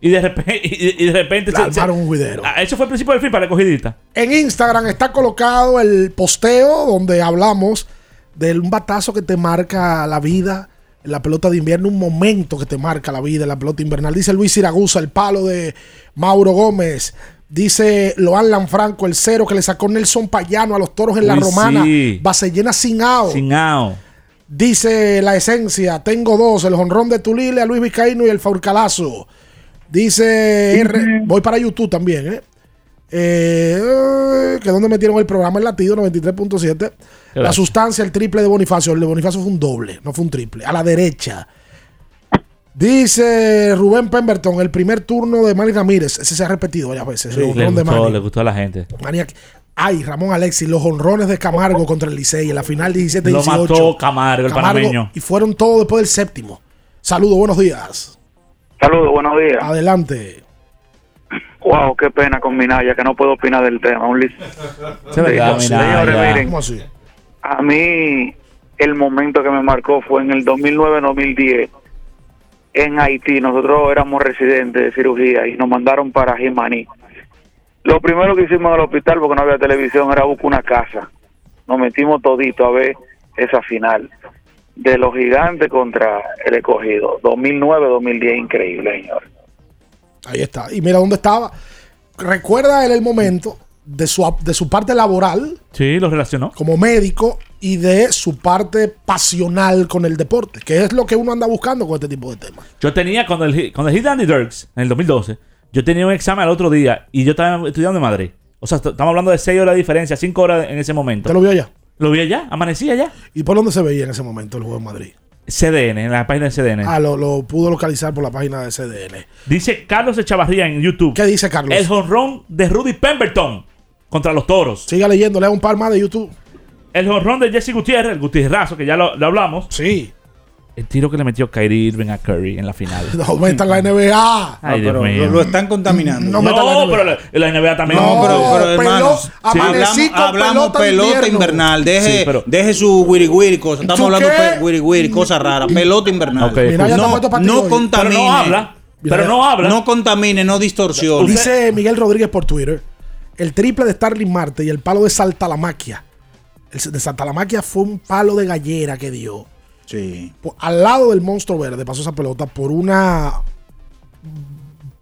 Y de repente. Y, y de repente un juidero. Ah, Eso fue el principio del fin para la cogidita. En Instagram está colocado el posteo donde hablamos de un batazo que te marca la vida en la pelota de invierno, un momento que te marca la vida en la pelota invernal. Dice Luis Siragusa, el palo de Mauro Gómez. Dice Loan Lanfranco, el cero que le sacó Nelson Payano a los toros en la romana. sí. Base llena sin out. Sin out. Dice la esencia, tengo dos, el jonrón de Tulile a Luis Vizcaíno y el Faurcalazo. Dice R, voy para YouTube también, ¿eh? Eh, que donde metieron el programa el latido 93.7. La sustancia, el triple de Bonifacio. El de Bonifacio fue un doble, no fue un triple. A la derecha. Dice Rubén Pemberton, el primer turno de Manny Ramírez. Ese se ha repetido varias veces. le, gustó, Manny. le gustó a la gente. Ay, Ramón Alexis, los honrones de Camargo contra el Licey en la final 17-18. Lo mató Camargo, el panameño. Y fueron todos después del séptimo. Saludos, buenos días. Saludos, buenos días. Adelante. Wow, qué pena con Minaya, que no puedo opinar del tema. Un Se Minaya. Señores, miren, ¿Cómo así? a mí el momento que me marcó fue en el 2009-2010 en Haití. Nosotros éramos residentes de cirugía y nos mandaron para Jimaní. Lo primero que hicimos en el hospital, porque no había televisión, era buscar una casa. Nos metimos todito a ver esa final de los gigantes contra el escogido. 2009-2010, increíble, señor. Ahí está. Y mira dónde estaba. Recuerda él el momento de su, de su parte laboral Sí, lo relacionó. como médico y de su parte pasional con el deporte, que es lo que uno anda buscando con este tipo de temas. Yo tenía, cuando el, cuando el hit Andy Dirks, en el 2012, yo tenía un examen al otro día y yo estaba estudiando en Madrid. O sea, est- estamos hablando de 6 horas de diferencia, 5 horas en ese momento. ¿Usted lo vio allá? Lo vi allá, amanecía allá. ¿Y por dónde se veía en ese momento el juego en Madrid? CDN, en la página de CDN. Ah, lo, lo pudo localizar por la página de CDN. Dice Carlos Echavarría en YouTube. ¿Qué dice Carlos? El jonrón de Rudy Pemberton contra los toros. Siga leyendo, lea un par más de YouTube. El jonrón de Jesse Gutiérrez, el Gutiérrez, que ya lo, lo hablamos. Sí. El tiro que le metió Kyrie Irving a Curry en la final. No metan la NBA. Ay, Dios pero mío. lo, lo están contaminando. No metan la No, NBA. pero la, la NBA también. No, pero, pero hermano, hablamos, pelota de invernal. Deje, Sí, pero- deje su wiri wiri cosa. Estamos ¿Tú hablando pe- wiri wiri, cosas raras. Pelota invernal. Ok, Mira, ya está no, no contamine. Pero no habla. Pero no habla. No contamine, no distorsione. Dice Miguel Rodríguez por Twitter: el triple de Starling Marte y el palo de Saltalamaquia. El de Saltalamaquia fue un palo de gallera que dio. Sí. Por- al lado del monstruo verde pasó esa pelota por una.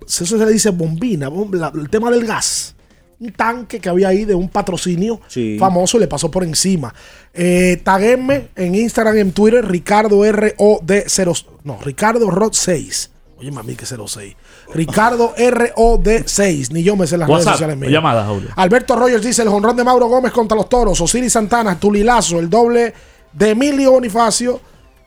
Eso se le dice bombina, la- el tema del gas. Un tanque que había ahí de un patrocinio Sí. famoso y le pasó por encima. Eh, taguenme en Instagram, en Twitter, Ricardo ROD0. No, Ricardo Rod6. Oye, mami, que 06. Ricardo ROD6. Ni yo me sé las redes sociales mías. llamada, Julio. Alberto Rogers dice: el jonrón de Mauro Gómez contra los toros. Osiris Santana, Tulilazo, el doble de Emilio Bonifacio.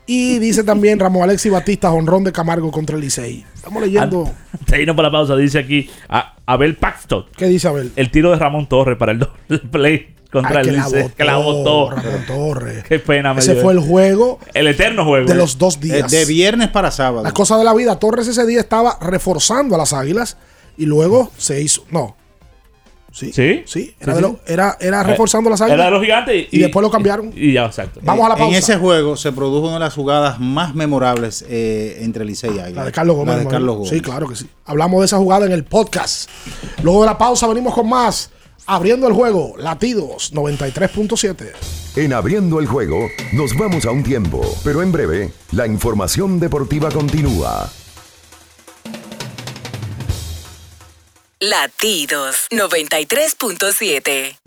Y dice también Ramón Alexis Batista, jonrón de Camargo contra el Licey. Estamos leyendo. De irnos para la pausa, dice aquí a Abel Paxton. ¿Qué dice Abel? El tiro de Ramón Torres para el doble play contra Ay, el la Licey. Que la botó. Ramón Torres. Qué pena me Ese dio. fue el juego El eterno juego. de los dos días. De viernes para sábado. Las cosas de la vida. Torres ese día estaba reforzando a las águilas y luego se hizo. No. Sí. ¿Sí? Sí. Era, Sí, de sí. lo- era, era Eh, reforzando las águilas. Era de los gigantes Y, después lo cambiaron. Y, ya, exacto. Vamos a la pausa. En ese juego se produjo una de las jugadas más memorables eh, entre Licey y Águila. La de Carlos Gómez. La de. Carlos Gómez. Sí, claro que sí. Hablamos de esa jugada en el podcast. Luego de la pausa venimos con más. Abriendo el juego, latidos 93.7. En abriendo el juego, nos vamos a un tiempo, pero en breve, la información deportiva continúa. Latidos 93.7.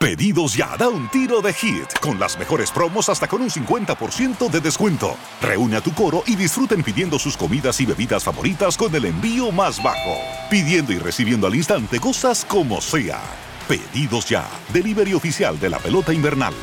Pedidos ya, da un tiro de hit, con las mejores promos hasta con un 50% de descuento. Reúne a tu coro y disfruten pidiendo sus comidas y bebidas favoritas con el envío más bajo. Pidiendo y recibiendo al instante cosas como sea. Pedidos ya, delivery oficial de la pelota invernal.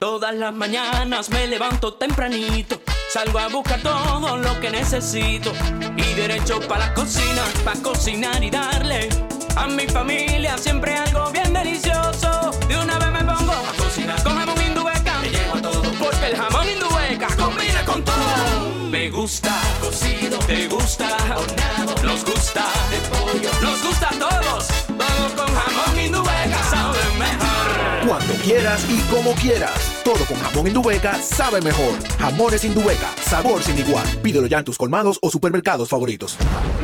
Todas las mañanas me levanto tempranito, salgo a buscar todo lo que necesito y derecho para la cocina, para cocinar y darle a mi familia siempre algo bien delicioso. De una vez me pongo a cocinar con jamón indubeca, me llevo a todo porque el jamón indubeca combina con todo. Me gusta cocido, te gusta horneado, nos gusta de pollo, nos gusta a todos, Quieras y como quieras. Todo con jamón Indubeca sabe mejor. Jamones Indubeca, sabor sin igual. Pídelo ya en tus colmados o supermercados favoritos.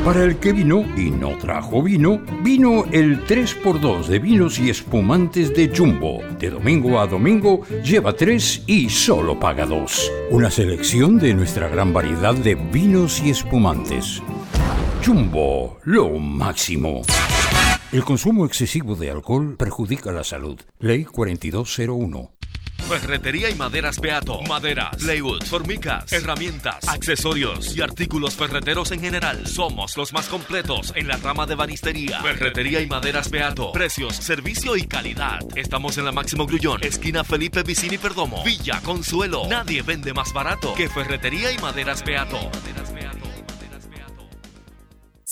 Para el que vino y no trajo vino, vino el 3x2 de vinos y espumantes de Jumbo. De domingo a domingo lleva 3 y solo paga 2. Una selección de nuestra gran variedad de vinos y espumantes. Jumbo, lo máximo. El consumo excesivo de alcohol perjudica la salud. Ley 4201. Ferretería y maderas Beato. Maderas, plywood, formicas, herramientas, accesorios y artículos ferreteros en general. Somos los más completos en la rama de banistería. Ferretería y maderas Beato. Precios, servicio y calidad. Estamos en la Máximo Grullón, esquina Felipe Vicini Perdomo, Villa Consuelo. Nadie vende más barato que Ferretería y maderas Beato.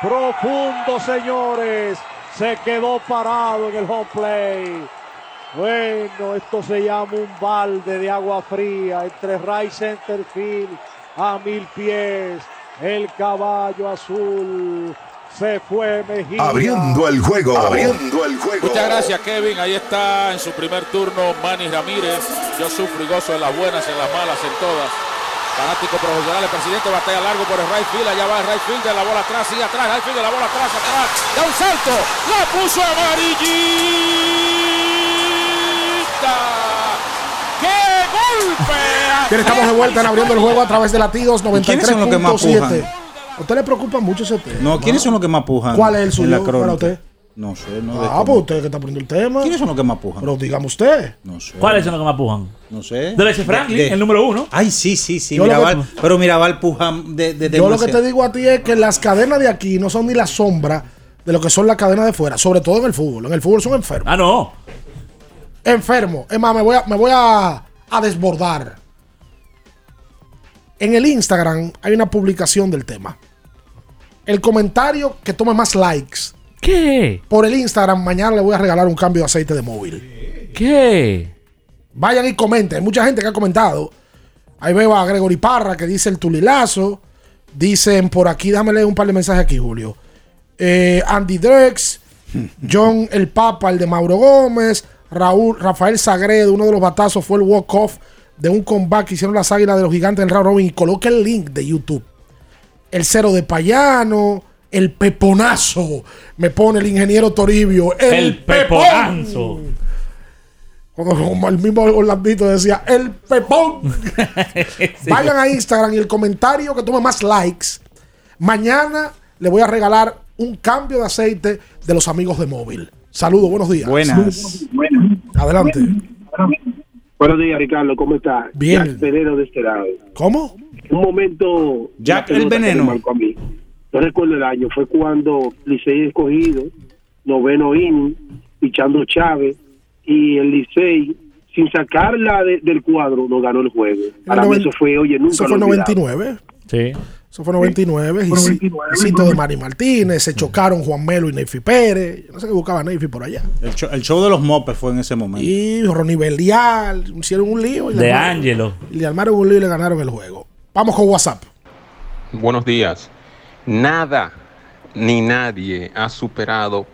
Profundo, señores. Se quedó parado en el home play. Bueno, esto se llama un balde de agua fría entre right center field a mil pies. El caballo azul se fue Mejía. Abriendo el juego. Abriendo el juego. Muchas gracias, Kevin. Ahí está en su primer turno Manny Ramírez. Yo sufro y gozo en las buenas, en las malas, en todas. Fanático profesional, el presidente batalla largo por el right field. Allá va el right field de la bola atrás, sigue atrás, right field de la bola atrás, atrás. Da un salto, la puso amarillita. ¡Qué golpe! Bien, estamos de vuelta en abriendo el juego a través de latidos ¿Quiénes son los que más 93.7. pujan? ¿A usted le preocupa mucho ese tema? No, ¿quiénes son los que más pujan? ¿Cuál es el suyo para usted? No sé, no Ah, pues usted que está poniendo el tema. ¿Quiénes son los que más pujan? Pero dígame usted. No sé. ¿Cuáles son los que más pujan? No sé. Derecho Franklin, De- de- el número uno. Ay, sí, sí, sí. Yo Mirabal, que- pero Mirabal puja de, de Yo lo que te digo a ti es que las cadenas de aquí no son ni la sombra de lo que son las cadenas de fuera, sobre todo en el fútbol. En el fútbol son enfermos. Ah, no. Enfermo. Es más, me voy a, me voy a, a desbordar. En el Instagram hay una publicación del tema. El comentario que tome más likes. ¿Qué? Por el Instagram, mañana le voy a regalar un cambio de aceite de móvil. ¿Qué? Vayan y comenten. Hay mucha gente que ha comentado. Ahí veo a Gregory Parra que dice el tulilazo. Dicen por aquí, déjame leer un par de mensajes aquí, Julio. Eh, Andy Drex, John el Papa, el de Mauro Gómez, Raúl, Rafael Sagredo, uno de los batazos fue el walk-off de un comeback que hicieron las águilas de los gigantes del Round Robin y coloca el link de YouTube. El cero de Payano, el peponazo, me pone el ingeniero Toribio. El, El peponazo. Cuando como el mismo Orlandito decía, el pepón. Vayan a Instagram y el comentario que tome más likes. Mañana le voy a regalar un cambio de aceite de los amigos de móvil. Saludos, buenos días. Buenas. Adelante. Buenos días, Ricardo, ¿cómo estás? Bien. Jack Veneno de este lado. ¿Cómo? Un momento. Jack el Veneno. me marcó a mí. No recuerdo el año, fue cuando Licey escogido, noveno inning, pichando Chávez, y el Licey, sin sacarla de- del cuadro, no ganó el juego. Para mí eso fue, oye, nunca Eso fue olvidaba. 99. Sí. Eso fue 99. Y sí- Cito de Manny Martínez. Se chocaron Juan Melo y Neyfi Pérez. Yo no sé qué buscaba Neyfi por allá. El show, el show de los mopes fue en ese momento. Y Ronnie Belial. Hicieron un lío. Y De Ángelo. y Le armaron un lío y le ganaron el juego. Vamos con WhatsApp. Buenos días. Nada ni nadie ha superado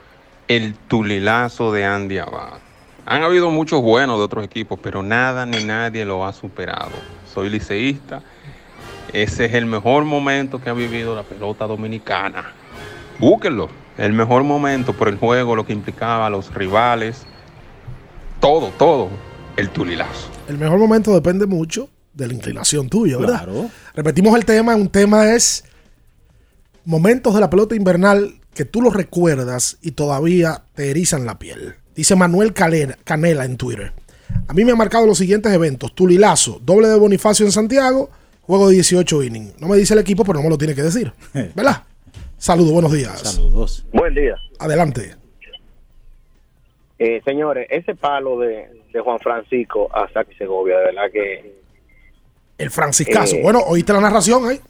el tulilazo de Andy Abad. Han habido muchos buenos de otros equipos, pero nada ni nadie lo ha superado. Soy liceísta. Ese es el mejor momento que ha vivido la pelota dominicana. Búsquenlo. El mejor momento por el juego, lo que implicaba a los rivales. Todo, todo. El tulilazo. El mejor momento depende mucho de la inclinación tuya, ¿verdad? Claro. Repetimos el tema. Un tema es momentos de la pelota invernal que tú los recuerdas y todavía te erizan la piel. Dice Manuel Calera- Canela en Twitter. A mí me han marcado los siguientes eventos. Tulilazo, doble de Bonifacio en Santiago, juego de 18 innings. No me dice el equipo, pero no me lo tiene que decir. ¿Verdad? Saludos, buenos días. Saludos. Buen día. Adelante. Eh, señores, ese palo de, de Juan Francisco a Saki Segovia, de verdad que El Franciscazo. Eh. bueno, oíste la narración ahí.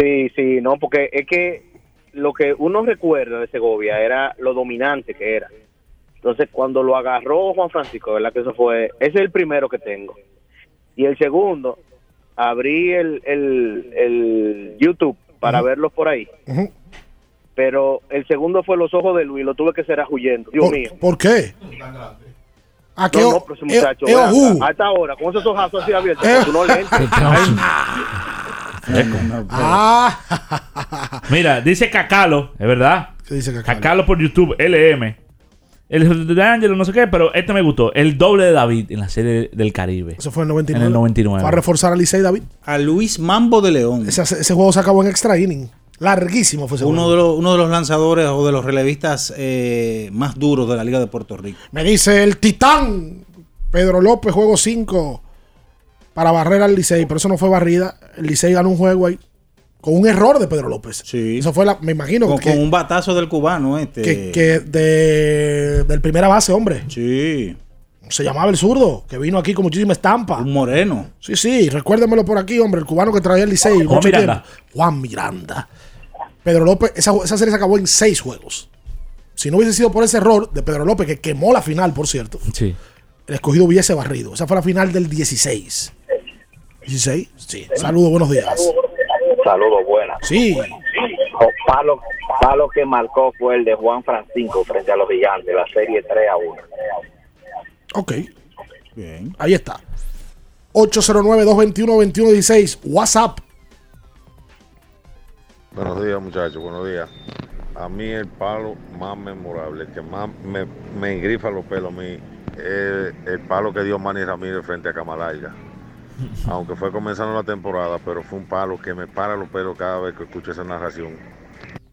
Sí, sí, no, porque es que lo que uno recuerda de Segovia era lo dominante que era. Entonces, cuando lo agarró Juan Francisco, verdad que eso fue, ese es el primero que tengo. Y el segundo, abrí el, el, el YouTube para verlos por ahí. Pero el segundo fue Los Ojos de Luis, lo tuve que cerrar huyendo. Dios ¿Por, mío. ¿por qué? ¿A qué No, no, pero ese eh, muchacho, eh, acá, ojú. a esta hora, con esos ojazos así abiertos, Eh. tú no. Ah, Mira, dice Cacalo, es verdad. ¿Qué dice Cacalo? por YouTube, LM. El de Angelo, no sé qué, pero este me gustó. El doble de David en la serie del Caribe. Eso fue en el 99. En el 99. Fue a reforzar a Licey David. A Luis Mambo de León. Ese, ese juego se acabó en extra inning. Larguísimo fue ese Uno juego. de, los, uno de los lanzadores o de los relevistas eh, más duros de la Liga de Puerto Rico. Me dice el Titán. Pedro López, juego 5 para barrer al Licey, pero eso no fue barrida. El Licey ganó un juego ahí con un error de Pedro López. Eso fue la, me imagino Con, que, con un batazo del cubano este. que, que de, del primera base, hombre. Sí. Se llamaba el zurdo, que vino aquí con muchísima estampa. Un moreno. Sí, sí, recuérdemelo por aquí, hombre, el cubano que traía el Licey. Juan mucho Miranda. tiempo. Juan Miranda. Pedro López, esa, esa serie se acabó en seis juegos. Si no hubiese sido por ese error de Pedro López, que quemó la final, por cierto, Sí. el escogido hubiese barrido. Esa fue la final del 16. ¿16? Sí. Saludos, buenos días. Saludos, buenas. Sí. Palo, palo que marcó fue el de Juan Francisco frente a los gigantes, la serie 3 a 1. Ok. Bien. Ahí está. 809-221-2116. WhatsApp. Buenos días, muchachos, buenos días. A mí el palo más memorable, que más me, me engrifa los pelos a mí, es el palo que dio Manny Ramírez frente a Camalaya. Aunque fue comenzando la temporada, pero fue un palo que me para los pelos cada vez que escucho esa narración.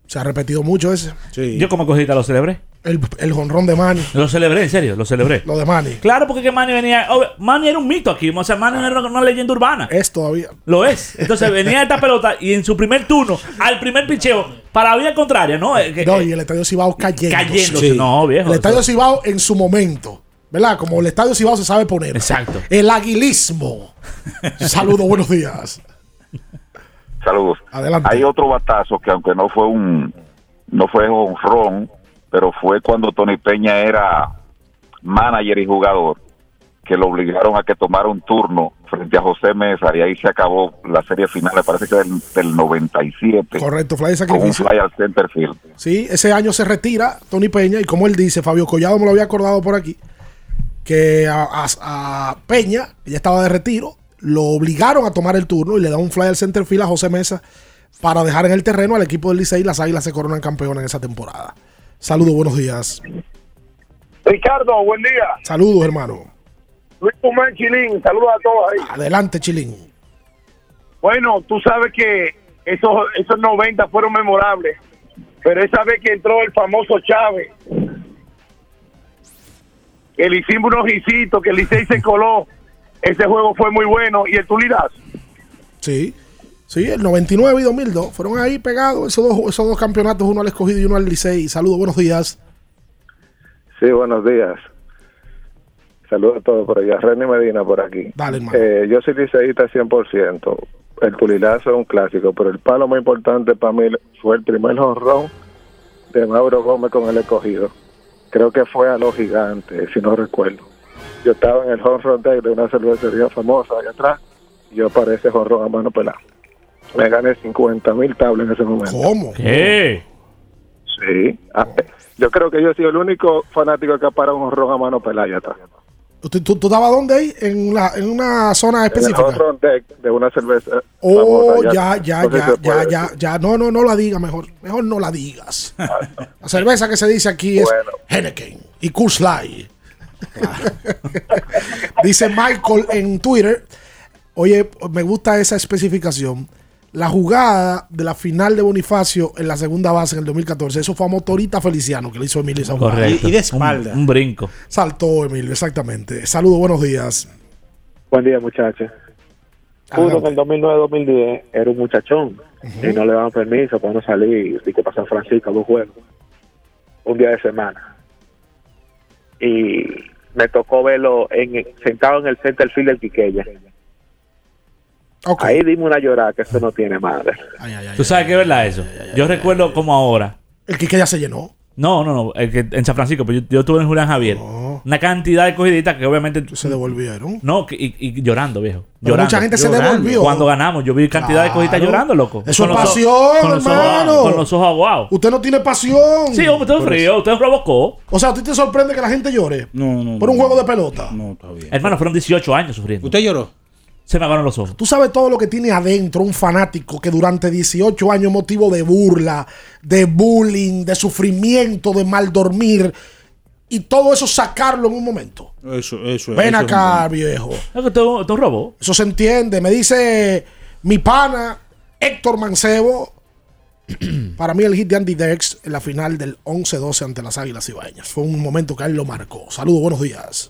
Se ha repetido mucho ese. Yo como cosita lo celebré. El, el jonrón de Manny. Lo celebré, en serio, lo celebré. Lo de Manny. Claro, porque que Manny venía. obvio, Manny era un mito aquí. O sea, Manny era una leyenda urbana. Es todavía. Lo es. Entonces venía esta pelota y en su primer turno, al primer picheo, para la vía contraria, ¿no? Eh, que- No, y el Estadio Cibao cayendo. Cayéndose, no, viejo, El Estadio Cibao en su momento. ¿Verdad? Como el Estadio Cibao se sabe poner. Exacto. El aguilismo. Saludos, buenos días. Saludos. Adelante. Hay otro batazo que aunque no fue un no fue honrón, pero fue cuando Tony Peña era manager y jugador, que lo obligaron a que tomara un turno frente a José Mesa y ahí se acabó la serie final, me parece que del, del 97. Correcto, fly de Con un sacrificio. fly al center field. Sí, ese año se retira Tony Peña y como él dice, Fabio Collado me lo había acordado por aquí, que a, a- a Peña, que ya estaba de retiro, lo obligaron a tomar el turno y le da un fly al center field a José Mesa para dejar en el terreno al equipo del Licey. Las Águilas se coronan campeones en esa temporada. Saludos, buenos días. Ricardo, buen día. Saludos, hermano. Luis Pumán Chilín, saludos a todos ahí. Adelante, Chilín. Bueno, tú sabes que esos, esos 90 fueron memorables, pero esa vez que entró el famoso Chávez, que le hicimos unos que el Licey se coló, ese juego fue muy bueno, y el Tulidazo. Sí. Sí, el 99 y 2002 fueron ahí pegados esos dos, esos dos campeonatos, uno al escogido y uno al Licey. Saludos, buenos días. Sí, buenos días. Saludos a todos por allá. René Medina por aquí. Dale, hermano. Eh, yo soy liceísta 100%. El tulilazo es un clásico, pero el palo más importante para mí fue el primer jonrón de Mauro Gómez con el escogido. Creo que fue a los gigantes, si no recuerdo. Yo estaba en el home run deck de una cervecería famosa allá atrás y yo para ese jonrón a mano pelada. Me gané 50 mil tablas en ese momento. ¿Cómo? ¿Qué? Sí. Ah, Yo creo que yo he sido el único fanático que ha parado un jonrón a mano pelada allá atrás. ¿Tú, tú, tú estabas dónde ahí? En, la, en una zona En el específica. run deck de una cerveza Oh, famosa ya, allá. ya, No sé ya, si ya, ya, ya. No, no, no la digas mejor. Mejor no la digas. La cerveza que se dice aquí es. Henneken y Coors Light. dice Michael en Twitter. Oye, me gusta esa especificación. La jugada de la final de Bonifacio en la segunda base en el 2014, eso fue a Motorita Feliciano que le hizo Emilio esa jugada. Correcto. Un, un brinco. Saltó Emilio, exactamente. Saludos, buenos días. Buen día, muchachos. Uno en el 2009-2010 era un muchachón y no le daban permiso para no salir y que pasar Francisco a dos juegos. Un día de semana. Y me tocó verlo en, sentado en el center field del Quiqueya. Ahí dime una llorada que eso no tiene madre. ¿Tú sabes qué es verdad eso? Yo recuerdo como ahora. El Quique ya se llenó. No, no, no. el que- en San Francisco, pero yo, yo estuve en Julián Javier. Una cantidad de cogiditas que obviamente. Se devolvieron. No, que- y, y llorando, viejo. Pero llorando. mucha gente se devolvió. Cuando ganamos, yo vi cantidad de cogiditas Claro. llorando, loco. Eso es Con ojos- pasión, con los ojos- hermano. Con los ojos aguados. Usted no tiene pasión. Sí, hombre, usted es frío, usted provocó. O sea, ¿a ti te sorprende que la gente llore? No, no. Por un juego de pelota. No, está bien. Hermano, fueron 18 años sufriendo. ¿Usted lloró? Se me acabaron los ojos. Tú sabes todo lo que tiene adentro un fanático que durante 18 años motivo de burla, de bullying, de sufrimiento, de mal dormir y todo eso sacarlo en un momento. Eso, eso. Ven eso es acá, un- viejo. Es que es un robo. Eso se entiende. Me dice mi pana Héctor Mancebo. Para mí el hit de Andy Dex en la final del 11-12 ante las Águilas Ibaeñas. Fue un momento que a él lo marcó. Saludos, buenos días.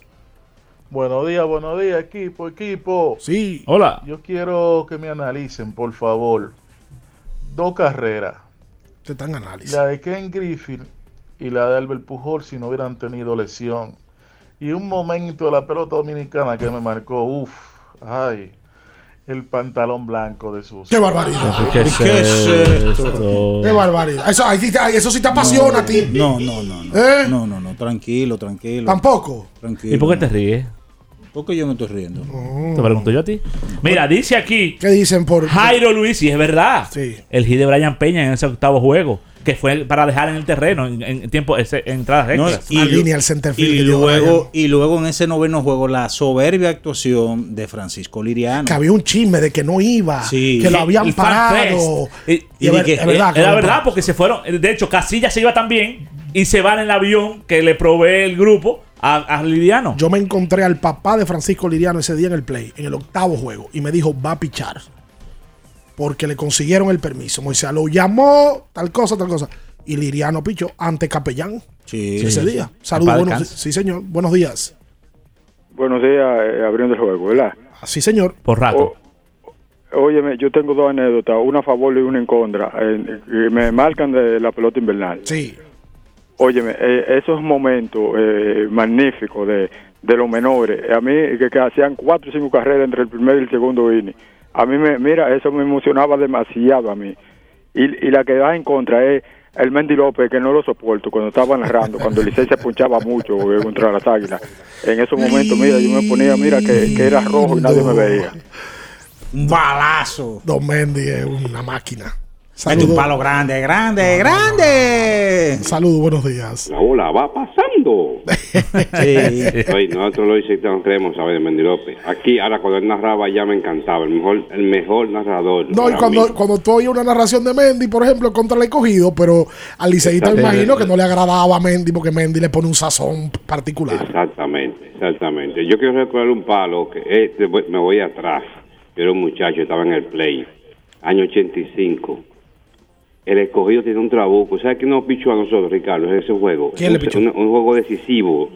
Buenos días, buenos días, equipo, equipo. Sí. Hola. Yo quiero que me analicen, por favor, dos carreras. Te están análisis. La de Ken Griffith y la de Albert Pujol si no hubieran tenido lesión. Y un momento de la pelota dominicana que me marcó, uff, ay, el pantalón blanco de sus. ¡Qué barbaridad! ¿Qué es esto? ¡Qué barbaridad! Eso, ahí sí te- eso sí te apasiona a ti. No, no, no. No, ¿Eh? no, no, no, tranquilo, tranquilo. Tampoco. Tranquilo. ¿Y por qué no. te ríes? ¿Por qué yo me estoy riendo? Te pregunto yo a ti. Mira, dice aquí ¿Qué dicen por Jairo Luis, y es verdad. Sí. El hit de Brian Peña en ese octavo juego, que fue para dejar en el terreno en, en tiempo, ese- en entradas extras. Lu- línea al center field y luego, y luego en ese noveno juego la soberbia actuación de Francisco Liriano. Que había un chisme de que no iba, Sí. que lo habían el parado. Y- Y y es ver- que- es verdad, Era verdad, porque se fueron. De hecho, Casilla se iba también y se van en el avión que le provee el grupo a, a Liriano. Yo me encontré al papá de Francisco Liriano ese día en el play, en el octavo juego, y me dijo, va a pichar. Porque le consiguieron el permiso. Moisés lo llamó, tal cosa, tal cosa. Y Liriano pichó ante Capellán Sí, ese día. Saludos, buenos, sí señor, buenos días. Buenos días, eh, abriendo el juego, ¿verdad? Sí señor. Por rato. Óyeme, yo tengo dos anécdotas, una a favor y una en contra. eh, me marcan de la pelota invernal. Sí. Óyeme, eh, esos momentos eh, magníficos de, de los menores, a mí que, que hacían cuatro o cinco carreras entre el primer y el segundo inning, a mí me, mira, eso me emocionaba demasiado a mí. Y, y la que va en contra es el Mendy López, que no lo soporto cuando estaba narrando, cuando el Licey se punchaba mucho eh, contra las águilas. En esos momentos, mira, yo me ponía, mira, que, que era rojo y nadie me veía. Un balazo. Don Mendy es una máquina. Mete un palo grande, grande, grande. Saludos, buenos días. La ola va pasando. Sí. Oye, nosotros los Liceitas no queremos saber de Mendy López. Aquí, ahora cuando él narraba ya me encantaba. El mejor, el mejor narrador. No, y cuando, mí. cuando tú oías una narración de Mendy, por ejemplo, contra el escogido, pero al liceísta me imagino que no le agradaba a Mendy porque Mendy le pone un sazón particular. Exactamente, exactamente. Yo quiero recordar un palo que te voy- me voy atrás. Yo era un muchacho, estaba en el play, año 85. El escogido tiene un trabuco. ¿Sabes quién nos pichó a nosotros, Ricardo, en ese juego? ¿Quién le Un- pichó? Un, un juego decisivo.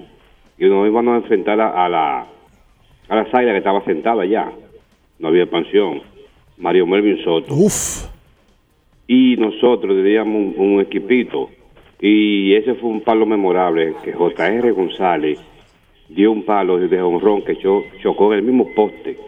Y nos íbamos a enfrentar a, a la a la Zaira que estaba sentada ya. No había expansión. Mario Melvin Soto. Uf. Y nosotros teníamos un, un equipito. Y ese fue un palo memorable que J.R. González dio un palo de honrón que cho- chocó en el mismo poste.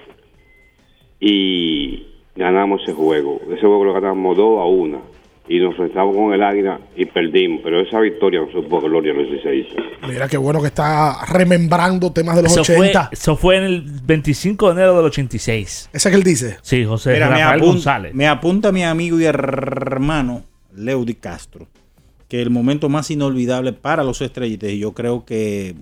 Y ganamos ese juego. Ese juego lo ganamos 2 a 1. Y nos enfrentamos con el Águila y perdimos. Pero esa victoria nos supo gloria a los 16. Mira qué bueno que está remembrando temas de los Eso fue, 80. eso fue en el 25 de enero del 86. Ese que él dice. Sí, José Mira, me, Rafael apun- González. me apunta mi amigo y hermano Leudy Castro que el momento más inolvidable para los estrellitas, y yo creo que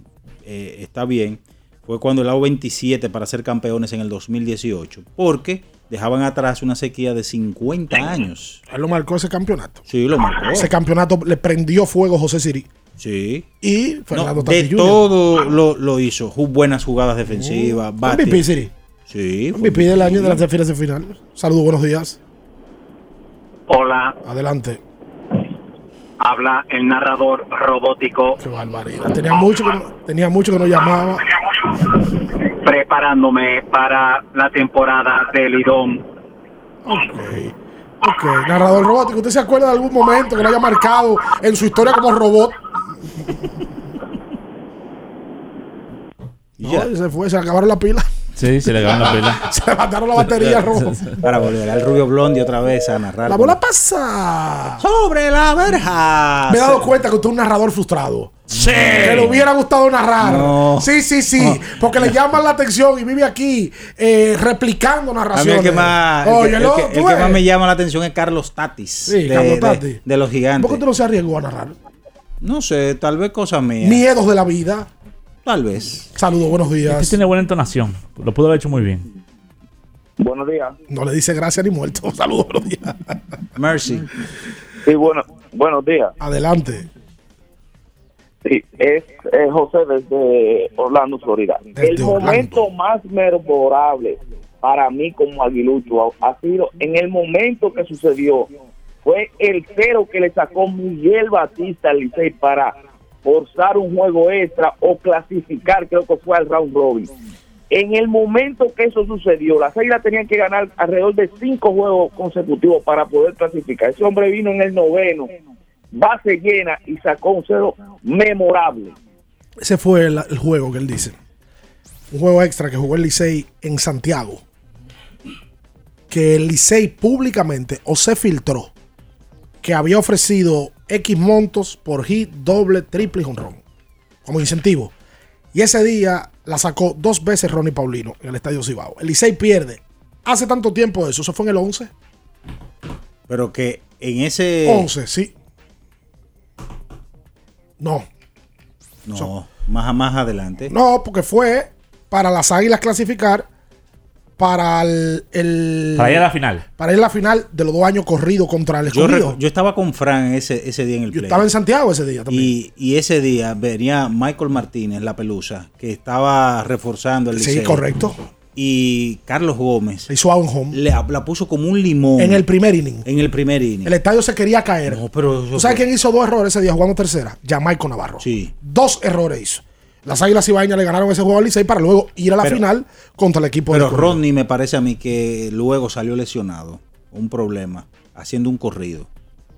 eh, está bien, fue cuando el AO 27 para ser campeones en el 2018, porque dejaban atrás una sequía de 50 años. Él lo marcó ese campeonato. Sí, lo marcó. Ese campeonato le prendió fuego José Siri. Sí. Y Fernando No, de Jr. todo lo, lo hizo. Buenas jugadas defensivas. bate. MVP, Siri. Sí. MVP del año de las finales de final. Saludos, buenos días. Hola, Adelante. habla el narrador robótico Qué barbaridad. Tenía mucho que no, tenía mucho que no llamaba. Preparándome para la temporada del Lidón. Ok. Ok. Narrador robótico. ¿Usted se acuerda de algún momento que lo haya marcado en su historia como robot? No, y se fue, se acabaron las pilas. Sí, se le acabaron la pila. Se mataron la batería rojo. Para volver al Rubio Blondie otra vez a narrar. La bola pasa. Sobre la verja. Me he dado cuenta que usted es un narrador frustrado. Que le hubiera gustado narrar. No. Sí, sí, sí. No. Porque le llaman la atención y vive aquí eh, replicando A mí narraciones. el que más, el Oye, que- el que- el que más me llama la atención es Carlos Tatis. Sí, de, Carlos Tatis. de los ¿Por gigantes. qué tú no se arriesgó a narrar? No sé, tal vez cosas mías. Miedos de la vida. Tal vez. Saludos, buenos Este días. tiene buena entonación. Lo pudo haber hecho muy bien. Buenos días. No le dice gracias ni muerto. Saludos, buenos días. Mercy. Sí, bueno, buenos días. Adelante. Sí, es José desde Orlando, Florida. Desde el Orlando. momento más memorable para mí como aguilucho ha sido en el momento que sucedió. Fue el cero que le sacó Miguel Batista al Licey para forzar un juego extra o clasificar, creo que fue al round robin. En el momento que eso sucedió, las Águilas tenían que ganar alrededor de cinco juegos consecutivos para poder clasificar. Ese hombre vino en el noveno, base llena y sacó un cero memorable. Ese fue el, el juego que él dice. Un juego extra que jugó el Licey en Santiago. Que el Licey públicamente o se filtró que había ofrecido X montos por hit, doble, triple y jonrón. Como incentivo. Y ese día la sacó dos veces Ronnie Paulino en el Estadio Cibao. El Licey pierde. Hace tanto tiempo eso. Eso fue en el 11. Pero que en ese. 11, sí. No. No, más, más adelante. No, porque fue para las águilas clasificar para el, el- Para ir a la final. para ir a la final de los dos años corridos contra el escogido. yo estaba con Fran ese, ese día en el Yo play. estaba en Santiago ese día también. Y, y ese día venía Michael Martínez, la pelusa, que estaba reforzando el Sí, Licey. correcto. Y Carlos Gómez hizo a un home. le, la puso como un limón. En el primer inning. En el primer inning. El estadio se quería caer. No, pero ¿Tú sabes quién hizo dos errores ese día jugando tercera? Jamaico Navarro. Sí. Dos errores hizo. Las Águilas Ibaeñas le ganaron ese juego al Licey para luego ir a la Pero- final contra el equipo Pero del Escogido. Rodney me parece a mí que luego salió lesionado. Un problema. Haciendo un corrido.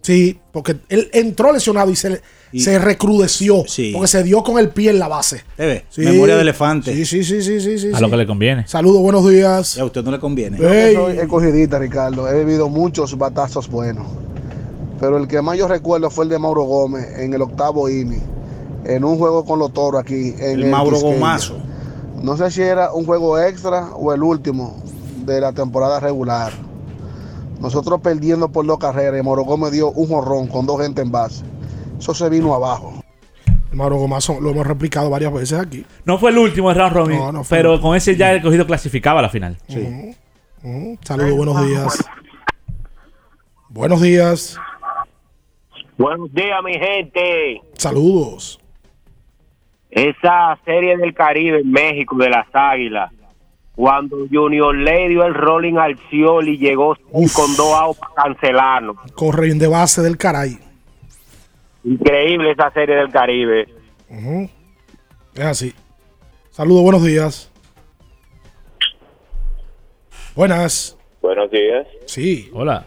Sí, porque él entró lesionado y se, Y- se recrudeció. Sí. Porque se dio con el pie en la base. Memoria de elefante. Sí, sí, sí, sí, sí. sí, A sí. lo que le conviene. Saludos, buenos días. Y a usted no le conviene. Yo que soy escogidita, Ricardo. He vivido muchos batazos buenos. Pero el que más yo recuerdo fue el de Mauro Gómez en el octavo inning. En un juego con los toros aquí. En El Mauro. Gomazo. No sé si era un juego extra o el último de la temporada regular. Nosotros perdiendo por dos carreras y Mauro Gómez dio un jorrón con dos gente en base. Eso se vino abajo. Mauro Gomazo lo hemos replicado varias veces aquí. No fue el último de round robin, No, no fue pero con ese ya el cogido clasificaba a la final. Ujú. Saludos, buenos días. Buenos días. Buenos días, mi gente. Saludos. Esa serie del Caribe en México de las Águilas, cuando Junior le dio el rolling al Ciol y llegó con dos outs para cancelarlo. Corre de base del caray. Increíble esa serie del Caribe. Ujú. Es así. Saludos, buenos días. Buenas. Buenos días. Sí. Hola.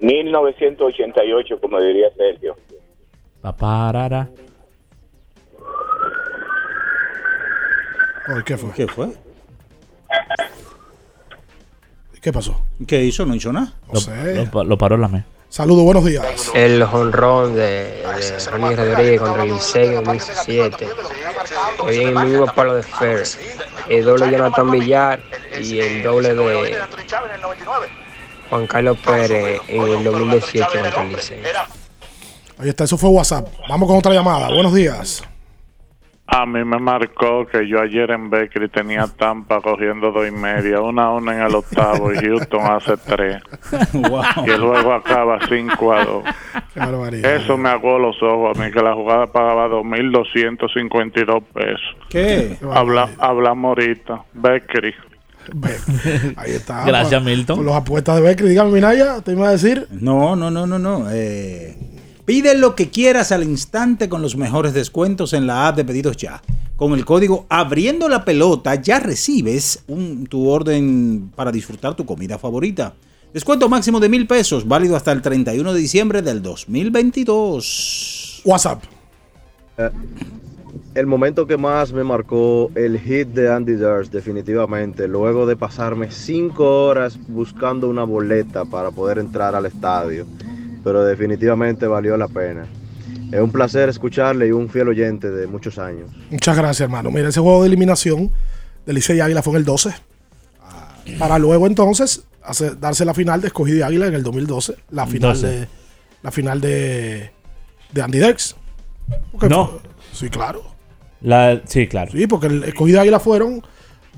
1988, como diría Sergio. Paparara. ¿Qué fue? ¿Qué fue? ¿Qué pasó? ¿Qué hizo? ¿No hizo nada? No sé. Lo, lo paró la me. Saludos, buenos días. El jonrón de, de Ronnie Rodríguez contra el Licey en 2017. Hoy en el mismo palo de Fer. El doble de Jonathan Villar y el doble de Juan Carlos Pérez en el 2018 contra el Licey. Ahí está, eso fue WhatsApp. Vamos con otra llamada. Buenos días. A mí me marcó que yo ayer en Bakery tenía Tampa cogiendo dos y media, una a una en el octavo y Houston hace tres. Y el juego acaba 5 a 2. Qué barbaridad. Eso me aguó los ojos a mí, que la jugada pagaba 2.252 pesos. ¿Qué? Habla, hablamos ahorita. Bakery. Ahí está. Gracias, Con- Milton. Con los apuestas de Beckley. Dígame, Minaya, ¿te iba a decir? No, no, no, no, no. Eh, pide lo que quieras al instante con los mejores descuentos en la app de pedidos ya. Con el código abriendo la pelota ya recibes un- tu orden para disfrutar tu comida favorita. Descuento máximo de mil pesos, válido hasta el 31 de diciembre del 2022. WhatsApp. Eh, El momento que más me marcó el hit de Andy Durst, definitivamente, luego de pasarme cinco horas buscando una boleta para poder entrar al estadio, pero definitivamente valió la pena. Es un placer escucharle y un fiel oyente de muchos años. Muchas gracias, hermano. Mira, ese juego de eliminación de Licey y Águila fue en el 12. Para luego entonces hacer- darse la final de Escogido y Águila en el 2012. La final 12. de la final de, de Andy Dex. Porque No. fue- sí, claro. La, sí, claro. Sí, porque el Escogido y Águila fueron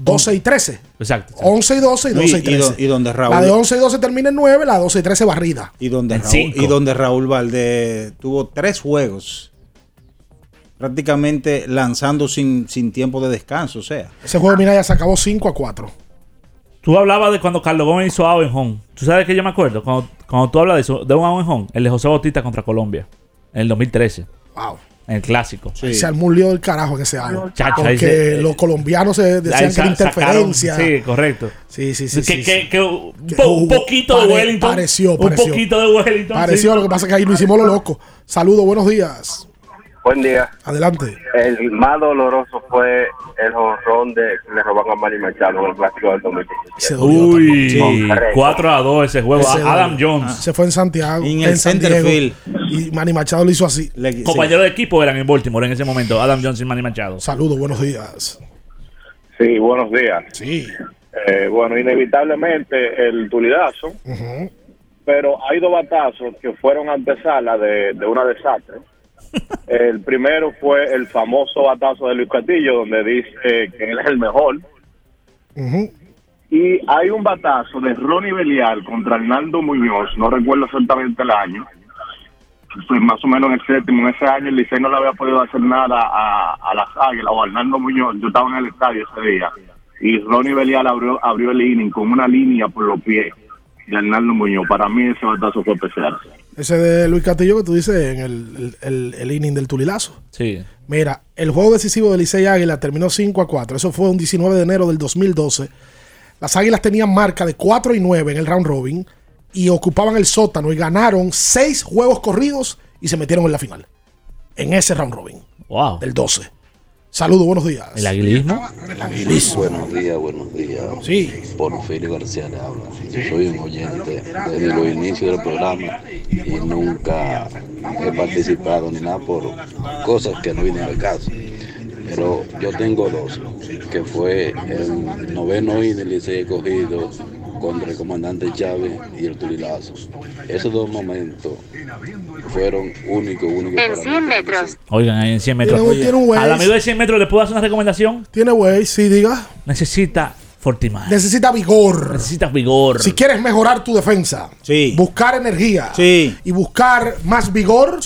12 y 13. Exacto. 11 y 12 y No, 12 y y- y 13. do- y donde Raúl- La de 11 y 12 termina en 9, la de 12 y 13 barrida. Y donde, Raúl, cinco. y donde Raúl Valdés tuvo tres juegos prácticamente lanzando sin, sin tiempo de descanso. O sea, Ese juego, mira, ya se acabó 5 a 4. Tú hablabas de cuando Carlos Gómez hizo out en home. ¿Tú sabes que yo me acuerdo? Cuando, cuando tú hablas de, eso, de un out en home, el de José Bautista contra Colombia, en el 2013. Wow. El clásico. Se armó un lío del carajo en ese año. Chacho, porque se- los colombianos se decían que era interferencia. sacaron- sí, correcto. Sí, sí, sí. Que, sí, que- sí. que un, un poquito de Wellington. Pareció, Un pareció. poquito de Wellington. Pareció, sí. lo que pasa es que ahí lo hicimos lo loco. Saludos, buenos días. Buen día. Adelante. El más doloroso fue el jonrón de que le robaron a Manny Machado en el clásico del 2017. Uy, Correcto. 4 a 2 ese juego. Ese Adam. Jones. Se fue en Santiago. En el San center Diego, field. Y Manny Machado lo hizo así. Compañeros de equipo eran en Baltimore en ese momento. Adam Jones y Manny Machado. Saludos, buenos días. Sí, buenos días. Sí. Eh, bueno, inevitablemente el tulidazo, pero hay dos batazos que fueron antesala de, de una desastre. El primero fue el famoso batazo de Luis Castillo, donde dice que él es el mejor. Y hay un batazo de Ronnie Belial contra Hernando Muñoz, no recuerdo exactamente el año, fue más o menos en el séptimo. En ese año el Licey no le había podido hacer nada a, a las Águilas o a Hernando Muñoz. Yo estaba en el estadio ese día y Ronnie Belial abrió, abrió el inning con una línea por los pies de Hernando Muñoz. Para mí ese batazo fue especial. Ese de Luis Castillo que tú dices en el, el, el- el inning del Tulilazo. Sí. Mira, el juego decisivo de Licey Águila terminó 5 a 4. Eso fue un 19 de enero del 2012. Las Águilas tenían marca de 4 y 9 en el round robin y ocupaban el sótano y ganaron 6 juegos corridos y se metieron en la final. En ese round robin. Wow. Del 12. Saludos, buenos días. El aguilismo. El aguilismo. Buenos días, buenos días. Sí. Porfirio García le habla. Yo soy un oyente desde los inicios del programa y nunca he participado ni nada por cosas que no vienen al caso. Pero yo tengo dos, que fue el noveno y del Licey cogido contra el comandante Chávez y el Tulilazo. Esos dos momentos fueron únicos, únicos En para 100 mí. metros. Oigan, ahí en 100 metros. Tiene tiene un Waze. Al amigo de 100 metros le puedo hacer una recomendación. Tiene güey, sí, diga. Necesita Fortimar. Necesita vigor. Necesita vigor. Si quieres mejorar tu defensa, buscar energía y buscar más vigor,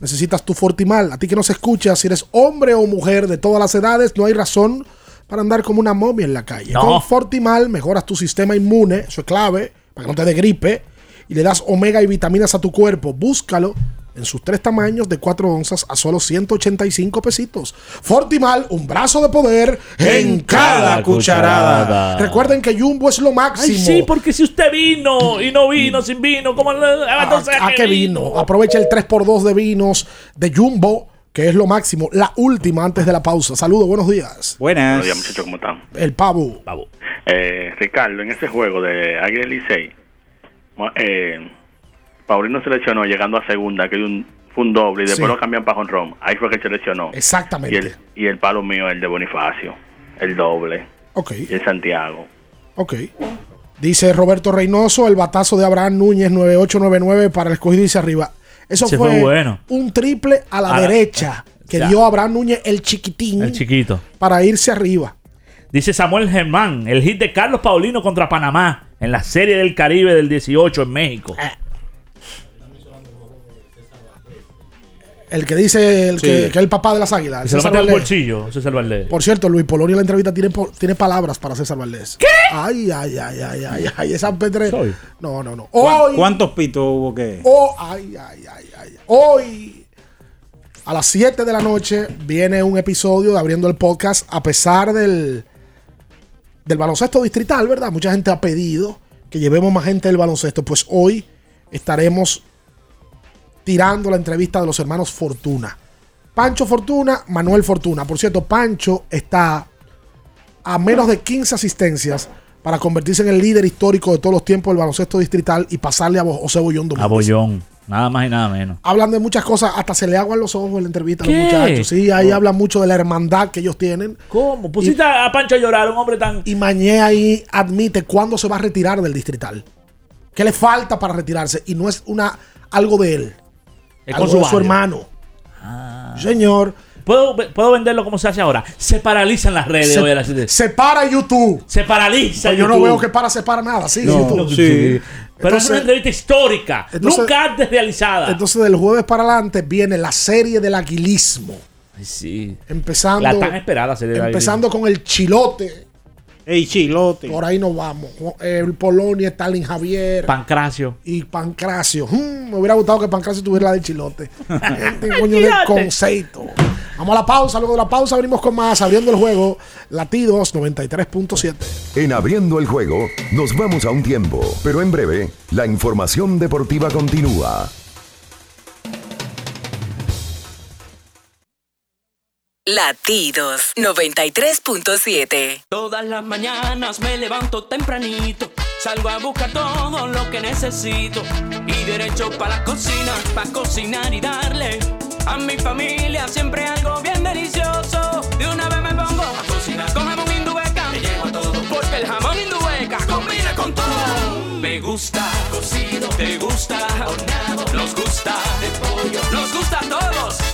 necesitas tu Fortimal. A ti que nos escuchas, si eres hombre o mujer de todas las edades, no hay razón para andar como una momia en la calle. No. Con Fortimal mejoras tu sistema inmune, eso es clave, para que no te dé gripe, y le das omega y vitaminas a tu cuerpo. Búscalo en sus tres tamaños de 4 onzas a solo 185 pesitos. Fortimal, un brazo de poder en cada cucharada. Recuerden que Jumbo es lo máximo. Ay, sí, porque si usted vino y no vino sin vino, ¿cómo le- ah, entonces, ¿A qué vino? Aprovecha el 3x2 de vinos de Jumbo, que es lo máximo. La última antes de la pausa. Saludos, buenos días. Buenas. Buenos días, muchachos, ¿cómo están? El pavo. Eh, Ricardo, en ese juego de Águila Licey, eh, Paulino se lesionó llegando a segunda, que un, fue un doble, y después Sí. lo cambian para Honrón. Ahí fue que se lesionó. Exactamente. Y el, y el palo mío, el de Bonifacio, el doble. Ok. Y el Santiago. Ok. Dice Roberto Reynoso, el batazo de Abraham Núñez 9899 para el escogido dice arriba. Eso fue, fue bueno. un triple a la A la- derecha que Ya. dio Abraham Núñez el chiquitín El chiquito. para irse arriba. Dice Samuel Germán, el hit de Carlos Paulino contra Panamá en la Serie del Caribe del 18 en México. El que dice el Sí. que, que es el papá de las águilas. Se lo mete Valdés. bolsillo, César Valdés. Por cierto, Luis Polonia en la entrevista tiene, tiene palabras para César Valdés. ¿Qué? Ay, ay, ay, ay, ay, ay. Esa Petre. No, no, no. Hoy. ¿Cuántos pitos hubo que? Oh, ay, ay, ay, ay. Hoy, a las 7 de la noche, viene un episodio de Abriendo el Podcast. A pesar del, del baloncesto distrital, ¿verdad? Mucha gente ha pedido que llevemos más gente del baloncesto. Pues hoy estaremos tirando la entrevista de los hermanos Fortuna. Pancho Fortuna, Manuel Fortuna. Por cierto, Pancho está a menos de 15 asistencias para convertirse en el líder histórico de todos los tiempos del baloncesto distrital y pasarle a José Bollón Domínguez. A Bollón. Nada más y nada menos. Hablan de muchas cosas, hasta se le aguan los ojos en la entrevista a los ¿Qué? muchachos. Sí, ahí No. hablan mucho de la hermandad que ellos tienen. ¿Cómo? Pusiste a Pancho a llorar, un hombre tan. Y Mañé ahí admite cuándo se va a retirar del distrital. ¿Qué le falta para retirarse? Y no es una algo de él. Es con su hermano. Señor. ¿Puedo, ¿Puedo venderlo como se hace ahora? Se paralizan las redes. Se, las- se para YouTube. Se paraliza. Pues yo no veo que para, se para nada. Sí, No, YouTube. sí. Pero es Entonces- una entrevista histórica. entonces- nunca antes realizada. Entonces, del jueves para adelante viene la serie del aguilismo. sí. Empezando, La tan esperada serie del empezando con el chilote. Ey, chilote. Por ahí nos vamos. El Polonia, Stalin Javier. Pancracio. y Pancracio. Hmm, me hubiera gustado que Pancracio tuviera la del chilote. Este coño del Fíjate. conceito. Vamos a la pausa. Luego de la pausa abrimos con más. Abriendo el juego. Latidos 93.7. En abriendo el juego, nos vamos a un tiempo, pero en breve, la información deportiva continúa. Latidos 93.7. Todas las mañanas me levanto tempranito, salgo a buscar todo lo que necesito y derecho para la cocina, para cocinar y darle a mi familia siempre algo bien delicioso. De una vez me pongo a cocinar con jamón me llevo a todo porque el jamón indubeca combina con todo. Me gusta cocido, te gusta horneado, nos gusta de pollo, nos gusta a todos.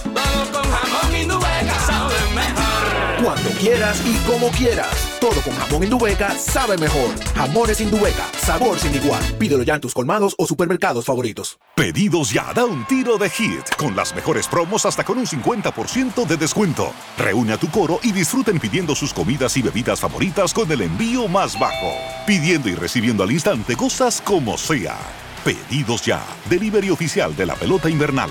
Cuando quieras y como quieras. Todo con jamón Indubeca sabe mejor. Jamones Indubeca, sabor sin igual. Pídelo ya en tus colmados o supermercados favoritos. Pedidos ya, da un tiro de hit, con las mejores promos hasta con un 50% de descuento. Reúne a tu coro y disfruten pidiendo sus comidas y bebidas favoritas con el envío más bajo. Pidiendo y recibiendo al instante cosas como sea. Pedidos ya, delivery oficial de la pelota invernal.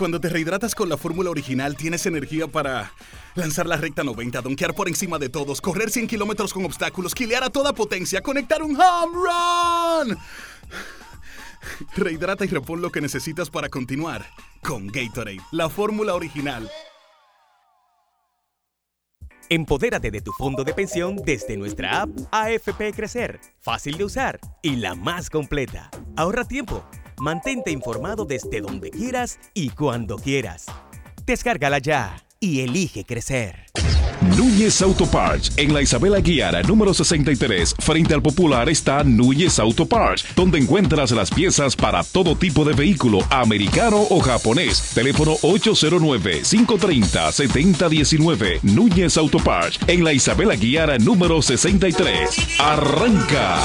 Cuando te rehidratas con la fórmula original, tienes energía para lanzar la recta 90, donkear por encima de todos, correr 100 kilómetros con obstáculos, quilear a toda potencia, conectar un home run. Rehidrata y repon lo que necesitas para continuar con Gatorade, la fórmula original. Empodérate de tu fondo de pensión desde nuestra app AFP Crecer, fácil de usar y la más completa. Ahorra tiempo, mantente informado desde donde quieras y cuando quieras. Descárgala ya y elige crecer. Núñez Auto Parts. En la Isabela Guiara, número 63, frente al Popular, está Núñez Auto Parts, donde encuentras las piezas para todo tipo de vehículo, americano o japonés. Teléfono 809-530-7019. Núñez Auto Parts. En la Isabela Guiara, número 63. Arranca.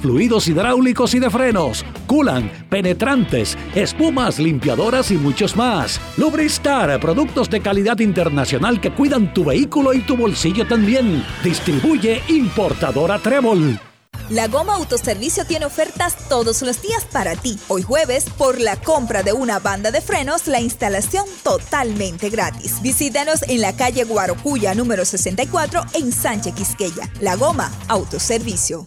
fluidos hidráulicos y de frenos, culan, penetrantes, espumas, limpiadoras y muchos más. Lubristar, productos de calidad internacional que cuidan tu vehículo y tu bolsillo también. Distribuye importadora Trébol. La Goma Autoservicio tiene ofertas todos los días para ti. Hoy jueves, por la compra de una banda de frenos, la instalación totalmente gratis. Visítanos en la calle Guarocuya número 64 en Sánchez Quisqueya. La Goma Autoservicio.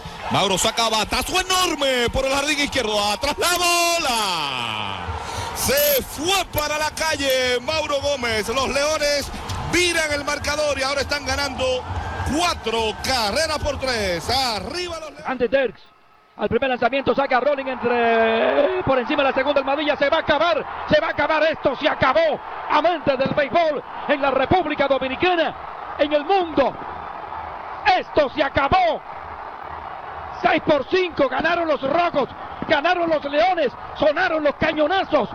Mauro saca batazo enorme por el jardín izquierdo. Atrás la bola. Se fue para la calle Mauro Gómez. Los Leones viran el marcador y ahora están ganando cuatro carreras por tres. Arriba los Andy Dirks. Al primer lanzamiento saca Rolling entre por encima de la segunda almohadilla. Se va a acabar, se va a acabar esto, se acabó. Amantes del béisbol en la República Dominicana, en el mundo. Esto se acabó. 6 por 5 ganaron los rojos, ganaron los leones, sonaron los cañonazos.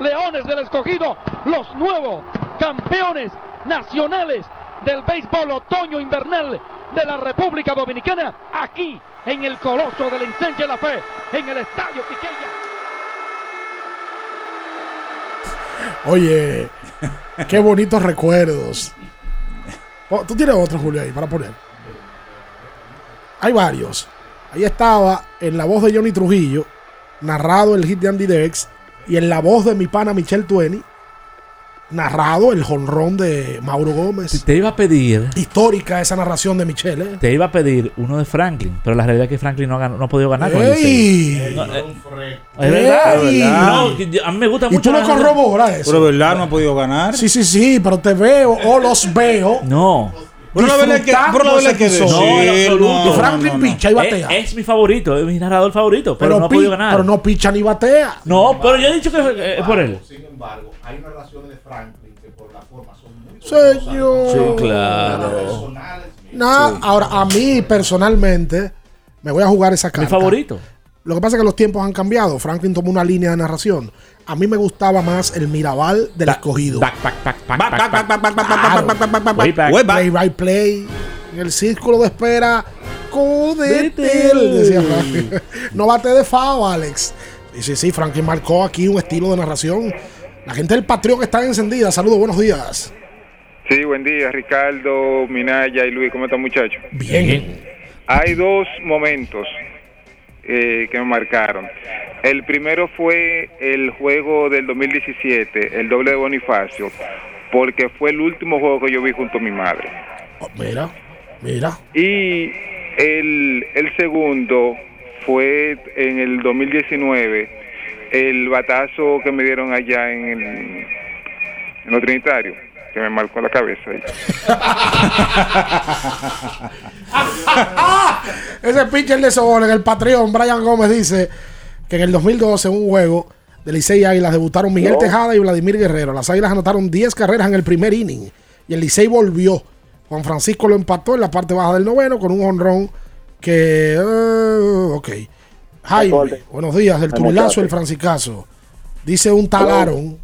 Leones del escogido, los nuevos campeones nacionales del béisbol otoño invernal de la República Dominicana, aquí en el Coloso del Ensanche de la Fe, en el Estadio Quiqueya. Oye, qué bonitos recuerdos. Oh, Tú tienes otro, Julio, ahí para poner. Hay varios. Ahí estaba en la voz de Johnny Trujillo, narrado el hit de Andy Dex, y en la voz de mi pana Michelle Tueni, narrado el jonrón de Mauro Gómez. Te iba a pedir. Histórica esa narración de Michelle, ¿eh? Te iba a pedir uno de Franklin, pero la realidad es que Franklin no ha, no ha podido ganar con el ¡Ey! Licey. No, eh, es verdad. ¡Ey! No, yo- a mí me gusta Y mucho. tú lo corroboras eso. Pero verdad no ha podido ganar. Sí, sí, sí, pero te veo o los veo. No. Pero la verdad es que- pero la verdad es que No, en absoluto. Franklin picha y batea. Es, es mi favorito, es mi narrador favorito, pero, pero, no ha podido ganar. pero no picha ni batea. No, pero yo he dicho que eh, es por él. Sin embargo, hay narraciones de Franklin que por la forma son muy Señor. Sí, claro. Nah, Ahora, a mí personalmente, me voy a jugar esa carta. Mi favorito. Lo que pasa es que los tiempos han cambiado. Franklin tomó una línea de narración. A mí me gustaba más el Mirabal del escogido. Back. Play by play. En el círculo de espera. Franklin. no bate de FAO, Alex. Y sí, sí, Franklin marcó aquí un estilo de narración. La gente del Patreon está encendida. Saludos, buenos días. Sí, buen día, Ricardo, Minaya y Luis. ¿Cómo están, muchachos? Bien. Hay dos momentos eh, que me marcaron. El primero fue el juego del 2017, el doble de Bonifacio, porque fue el último juego que yo vi junto a mi madre. Oh, mira, mira. Y el, el segundo fue en el 2019, el batazo que me dieron allá en el, en los Trinitarios, que me marcó la cabeza. Ese pitcher de Sobol en el Patreon, Brian Gómez, dice que en el 2012, en un juego de Licey Águilas, debutaron Miguel No. Tejada y Vladimir Guerrero. Las Águilas anotaron 10 carreras en el primer inning y el Licey volvió. Juan Francisco lo empató en la parte baja del noveno con un honrón que. eh, ok. Jaime, buenos días, del Turilazo, el Francicazo. Dice un talaron.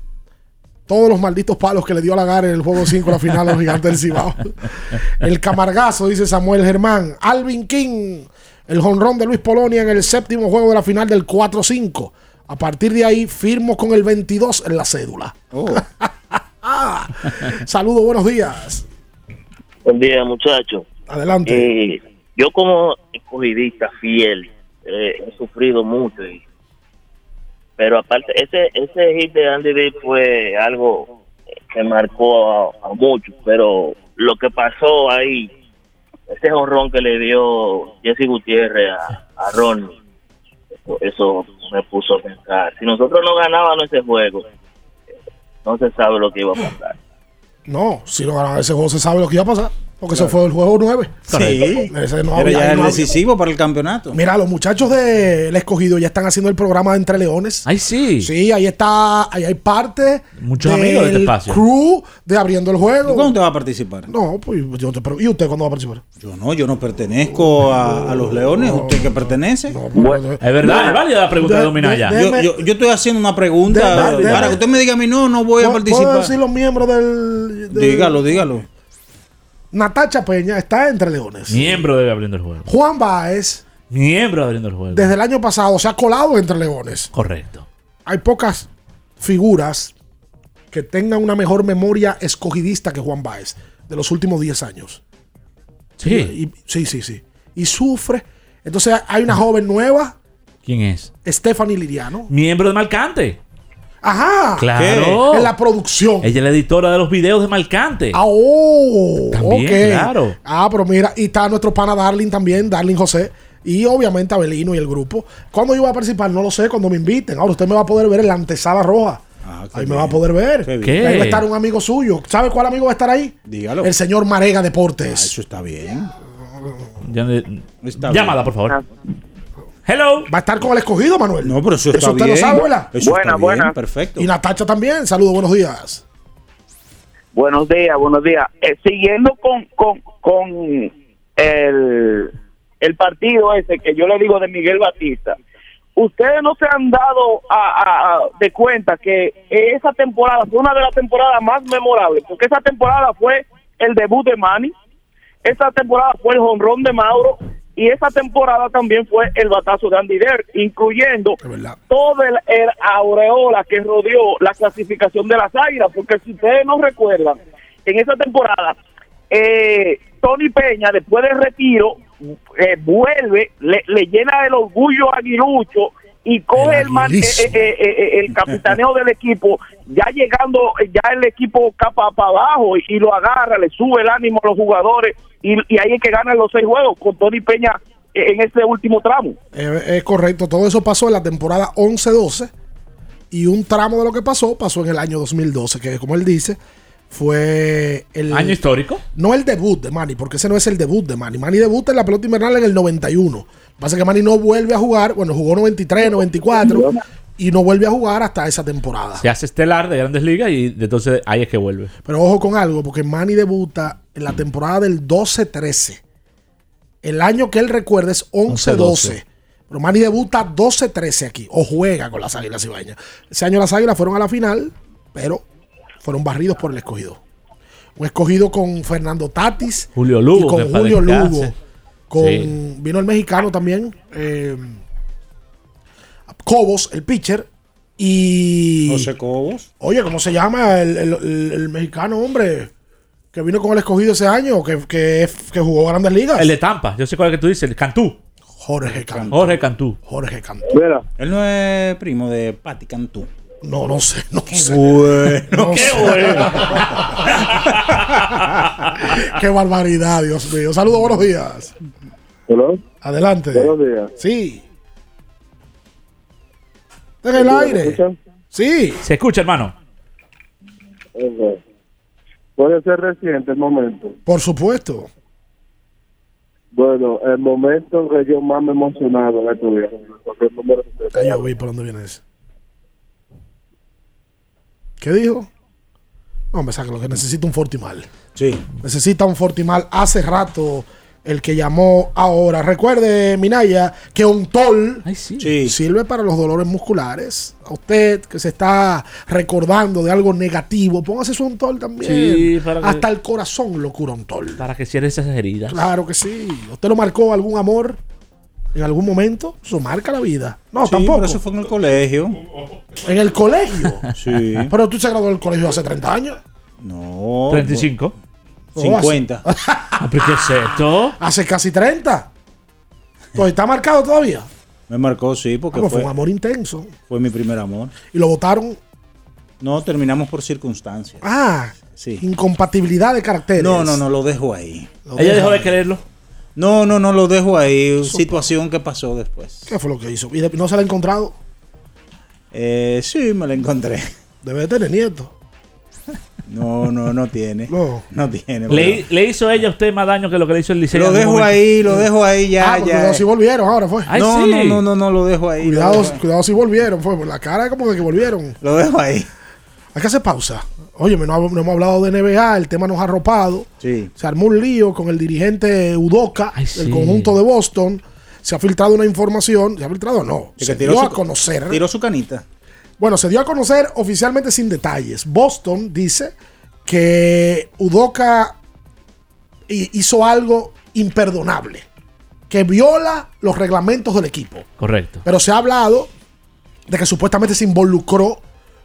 Todos los malditos palos que le dio a Lagar en el juego 5 la final a los gigantes del Cibao. El camargazo, dice Samuel Germán. Alvin King, el jonrón de Luis Polonia en el séptimo juego de la final del 4-5. A partir de ahí, firmo con el 22 en la cédula. Ah. Saludos, buenos días. Buen día, muchachos. Adelante. Eh, yo como escogidista fiel eh, he sufrido mucho. y- pero aparte, ese ese hit de Andy Dick fue algo que marcó a, muchos. Pero lo que pasó ahí, ese honrón que le dio Jesse Gutiérrez a, a Ronnie, eso, me puso a pensar. Si nosotros no ganábamos ese juego, no se sabe lo que iba a pasar. No, si no ganaba ese juego, se sabe lo que iba a pasar. Porque ese fue el juego 9. Sí. Ese no había- ya ahí el no había- decisivo para el campeonato. Mira, los muchachos del escogido ya están haciendo el programa de Entre Leones. Ay, sí. Sí, ahí está, ahí hay parte Muchos del amigos de este espacio. crew de abriendo el juego. ¿Y cuándo te va a participar? No, pues yo te pregunto. ¿Y usted cuándo va a participar? Yo no, yo no pertenezco a, a los leones. ¿Usted que pertenece? Es verdad, es válida la pregunta de, Dominaya. Yo, yo, yo estoy haciendo una pregunta. De- de- para que usted me diga a mí, no, no voy a ¿Puedo- participar. ¿Puedo decir los miembros del. del- Dígalo, dígalo. Natacha Peña está entre Leones. Miembro de Abriendo el Juego. Juan Baez, Miembro de Abriendo el Juego. desde el año pasado, se ha colado entre Leones. Correcto. Hay pocas figuras que tengan una mejor memoria escogidista que Juan Baez de los últimos 10 años. Sí. Y- sí, sí, sí. Y sufre. Entonces hay una joven nueva, ¿Quién es? Stephanie Liriano. Miembro de Marcante. Ajá. Claro. En la producción. Ella es la editora de los videos de Marcante. Ah, oh, También, ok. claro. Ah, pero mira, y está nuestro pana Darling también, Darling José, Y obviamente Abelino y el grupo. ¿Cuándo yo voy a participar? No lo sé, cuando me inviten. Ahora usted me va a poder ver en la antesala roja. ahí me va a poder ver. Qué. Ahí va a estar un amigo suyo. ¿Sabe cuál amigo va a estar ahí? Dígalo. El señor Marega Deportes. Eso está bien. Ya Está Llámala, bien. por favor. Hello. Va a estar con el escogido, Manuel. No, pero eso está usted bien. lo sabe, ¿verdad? Eso Buena, está bien, buena. perfecto. Y Natacha también. Saludos, buenos días. Buenos días, buenos días. Eh, siguiendo con, con, con el, el partido ese que yo le digo de Miguel Batista, ustedes no se han dado a- a- a- de cuenta que esa temporada fue una de las temporadas más memorables, porque esa temporada fue el debut de Manny, esa temporada fue el jonrón de Mauro y esa temporada también fue el batazo de Andy Der, incluyendo todo el, el aureola que rodeó la clasificación de las águilas, porque si ustedes no recuerdan, en esa temporada, eh, Tony Peña, después del retiro, eh, vuelve, le, le llena el orgullo aguilucho y coge el, man- eh, eh, eh, eh, el capitaneo del equipo, ya llegando, eh, ya el equipo capa para abajo y, y lo agarra, le sube el ánimo a los jugadores y, y ahí es que ganan los seis juegos con Tony Peña eh, en ese último tramo. Eh, es correcto. Todo eso pasó en la temporada 11-12. Y un tramo de lo que pasó pasó en el año 2012, que como él dice, fue el... Año histórico. No el debut de Manny, porque ese no es el debut de Manny. Manny debuta en la pelota invernal en el 91. Pasa que Manny no vuelve a jugar, bueno, jugó 93, 94 y no vuelve a jugar hasta esa temporada. Se hace estelar de Grandes Ligas y de entonces ahí es que vuelve. Pero ojo con algo, porque Manny debuta en la temporada del 12-13. El año que él recuerda es 11-12. 11-12. Pero Manny debuta 12-13 aquí, o juega con las Águilas Ibañas. Ese año las Águilas fueron a la final, pero fueron barridos por el escogido. Un escogido con Fernando Tatis Julio Lugo, y con Julio. Lugo. Con, Sí. Vino el mexicano también, eh, Cobos, el pitcher. Y. José Cobos. Oye, ¿cómo se llama el, el- el- el mexicano, hombre? Que vino con el escogido ese año, que, que, que jugó Grandes Ligas. El de Tampa, yo sé cuál es que tú dices, el Cantú. Jorge Cantú. Jorge Cantú. Jorge Cantú. Él no es primo de Patti Cantú. No, no sé, no sé. Bueno, No qué sé. bueno. Qué barbaridad, Dios mío. Saludos, buenos días. Adelante. Buenos días. Sí. En el ¿Me aire. escuchan? Sí. Se escucha, hermano. Puede ser reciente el momento. Por supuesto. Bueno, el momento que yo más me he emocionado en estos días. Ya yo vi por dónde viene ese. ¿Qué dijo? No, me saca lo que necesita un Fortimal. Sí. Necesita un Fortimal hace rato. El que llamó ahora. Recuerde, Minaya, que Ontol sirve para los dolores musculares. A usted que se está recordando de algo negativo, póngase su Ontol también. Sí, para que- Hasta el corazón lo cura Ontol. Para que cierre esas heridas. Claro que sí. ¿Usted lo marcó algún amor en algún momento? Eso marca la vida. No, Sí, tampoco. pero eso fue en el colegio. En el colegio. Sí. Pero tú se graduó del colegio hace 30 años. No. 35. 50. Ah, ¿Pero qué es esto? Hace casi 30. Pues está marcado todavía. Me marcó, sí, porque Ah, pues fue fue, un amor intenso. fue mi primer amor. Y lo votaron. No, terminamos por circunstancias. Ah, Sí. incompatibilidad de caracteres. No, no, no, lo dejo ahí. Lo Ella dejó de quererlo. No, no, no, lo dejo ahí. Situación que pasó después. ¿Qué fue lo que hizo? ¿Y no se la ha encontrado? Eh, sí, me la encontré. Debe de tener nieto. No, no, no tiene. No. No tiene. Le, le hizo ella a usted más daño que lo que le hizo el liceo. Lo dejo ahí, lo dejo ahí ya, ah, porque ya. cuidado si volvieron ahora fue. Ay, no, sí. no, no, no, no, lo dejo ahí. Cuidado, dejo ahí. cuidado si volvieron. Fue por la cara como de que volvieron. Lo dejo ahí. Hay que hacer pausa. Oye, no, no hemos hablado de NBA, el tema nos ha arropado. Sí. Se armó un lío con el dirigente Udoca Ay, del sí. conjunto de Boston. Se ha filtrado una información. ¿Se ha filtrado? No. Que Se tiró dio su- a conocer. Tiró su canita. Bueno, se dio a conocer oficialmente sin detalles. Boston dice que Udoca hi- hizo algo imperdonable. Que viola los reglamentos del equipo. Correcto. Pero se ha hablado de que supuestamente se involucró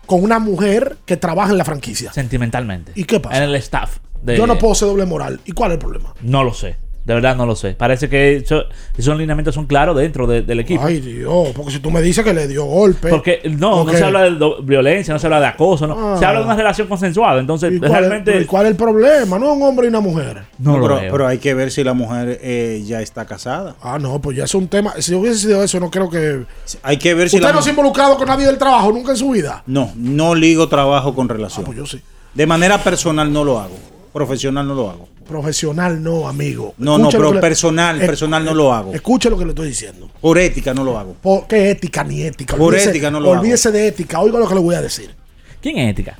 con una mujer que trabaja en la franquicia. Sentimentalmente. ¿Y qué pasa? En el staff. de- Yo no puedo ser doble moral. ¿Y cuál es el problema? No lo sé. De verdad no lo sé. Parece que eso- esos lineamientos son claros dentro de- del equipo. Ay, Dios, porque si tú me dices que le dio golpe. Porque no, no se habla de do- violencia, no se habla de acoso, no. Ah. se habla de una relación consensuada. Entonces, ¿Y cuál, realmente. es, y cuál es el problema? No un hombre y una mujer. No lo pero, veo. pero hay que ver si la mujer eh, ya está casada. Ah, no, pues ya es un tema. Si hubiese sido eso, no creo que. Hay que ver si ¿Usted la no se ha involucrado con nadie del trabajo nunca en su vida? No, no ligo trabajo con relación. Ah, pues yo sí. De manera personal no lo hago. Profesional no lo hago. Profesional no, amigo. No, no, pero le- personal, personal no lo hago. Escuche lo que le estoy diciendo. Por ética no lo hago. Por, ¿Qué ética ni ética? Por Olvídese- ética no lo hago. Olvídese de ética. Oiga lo que le voy a decir. ¿Quién es ética?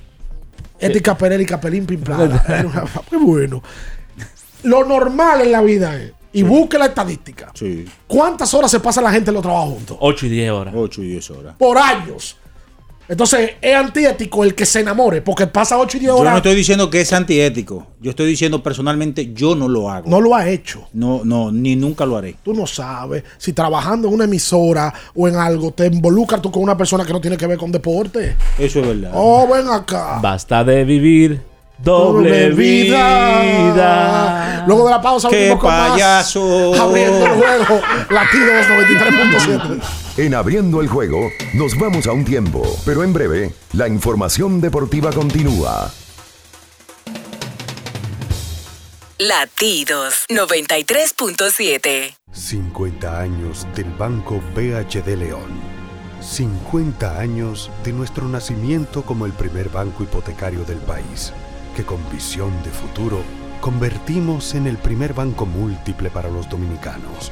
Ética Perérica Pelín Pimplada. Qué bueno. Lo normal en la vida es. Y busque la estadística. Sí. ¿Cuántas horas se pasa la gente en los trabajos juntos? 8 y 10 horas. 8 y 10 horas. Por años. Entonces, es antiético el que se enamore, porque pasa 8 y 10 Yo horas. no estoy diciendo que es antiético. Yo estoy diciendo personalmente yo no lo hago. No lo ha hecho. No, no, ni nunca lo haré. Tú no sabes si trabajando en una emisora o en algo te involucras tú con una persona que no tiene que ver con deporte. Eso es verdad. Oh, ven acá. Basta de vivir doble vida. Luego de la pausa, ¡Qué venimos con más. payaso! Abriendo el juego. Latidos 93.7. En Abriendo el Juego nos vamos a un tiempo, pero en breve la información deportiva continúa. Latidos 93.7. 50 años del Banco BHD León. 50 años de nuestro nacimiento como el primer banco hipotecario del país, que con visión de futuro convertimos en el primer banco múltiple para los dominicanos.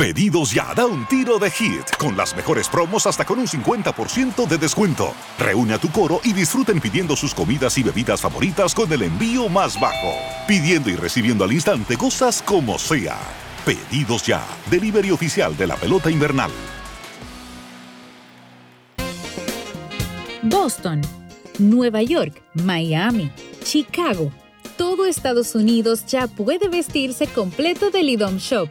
Pedidos ya, da un tiro de hit, con las mejores promos hasta con un 50% de descuento. Reúne a tu coro y disfruten pidiendo sus comidas y bebidas favoritas con el envío más bajo. Pidiendo y recibiendo al instante cosas como sea. Pedidos ya, delivery oficial de la pelota invernal. Boston, Nueva York, Miami, Chicago. Todo Estados Unidos ya puede vestirse completo del IDOM Shop.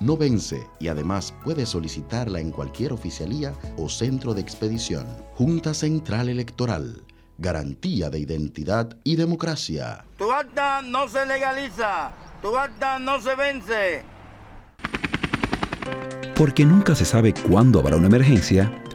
no vence y además puedes solicitarla en cualquier oficialía o centro de expedición. Junta Central Electoral. Garantía de identidad y democracia. Tu acta no se legaliza, tu acta no se vence. Porque nunca se sabe cuándo habrá una emergencia,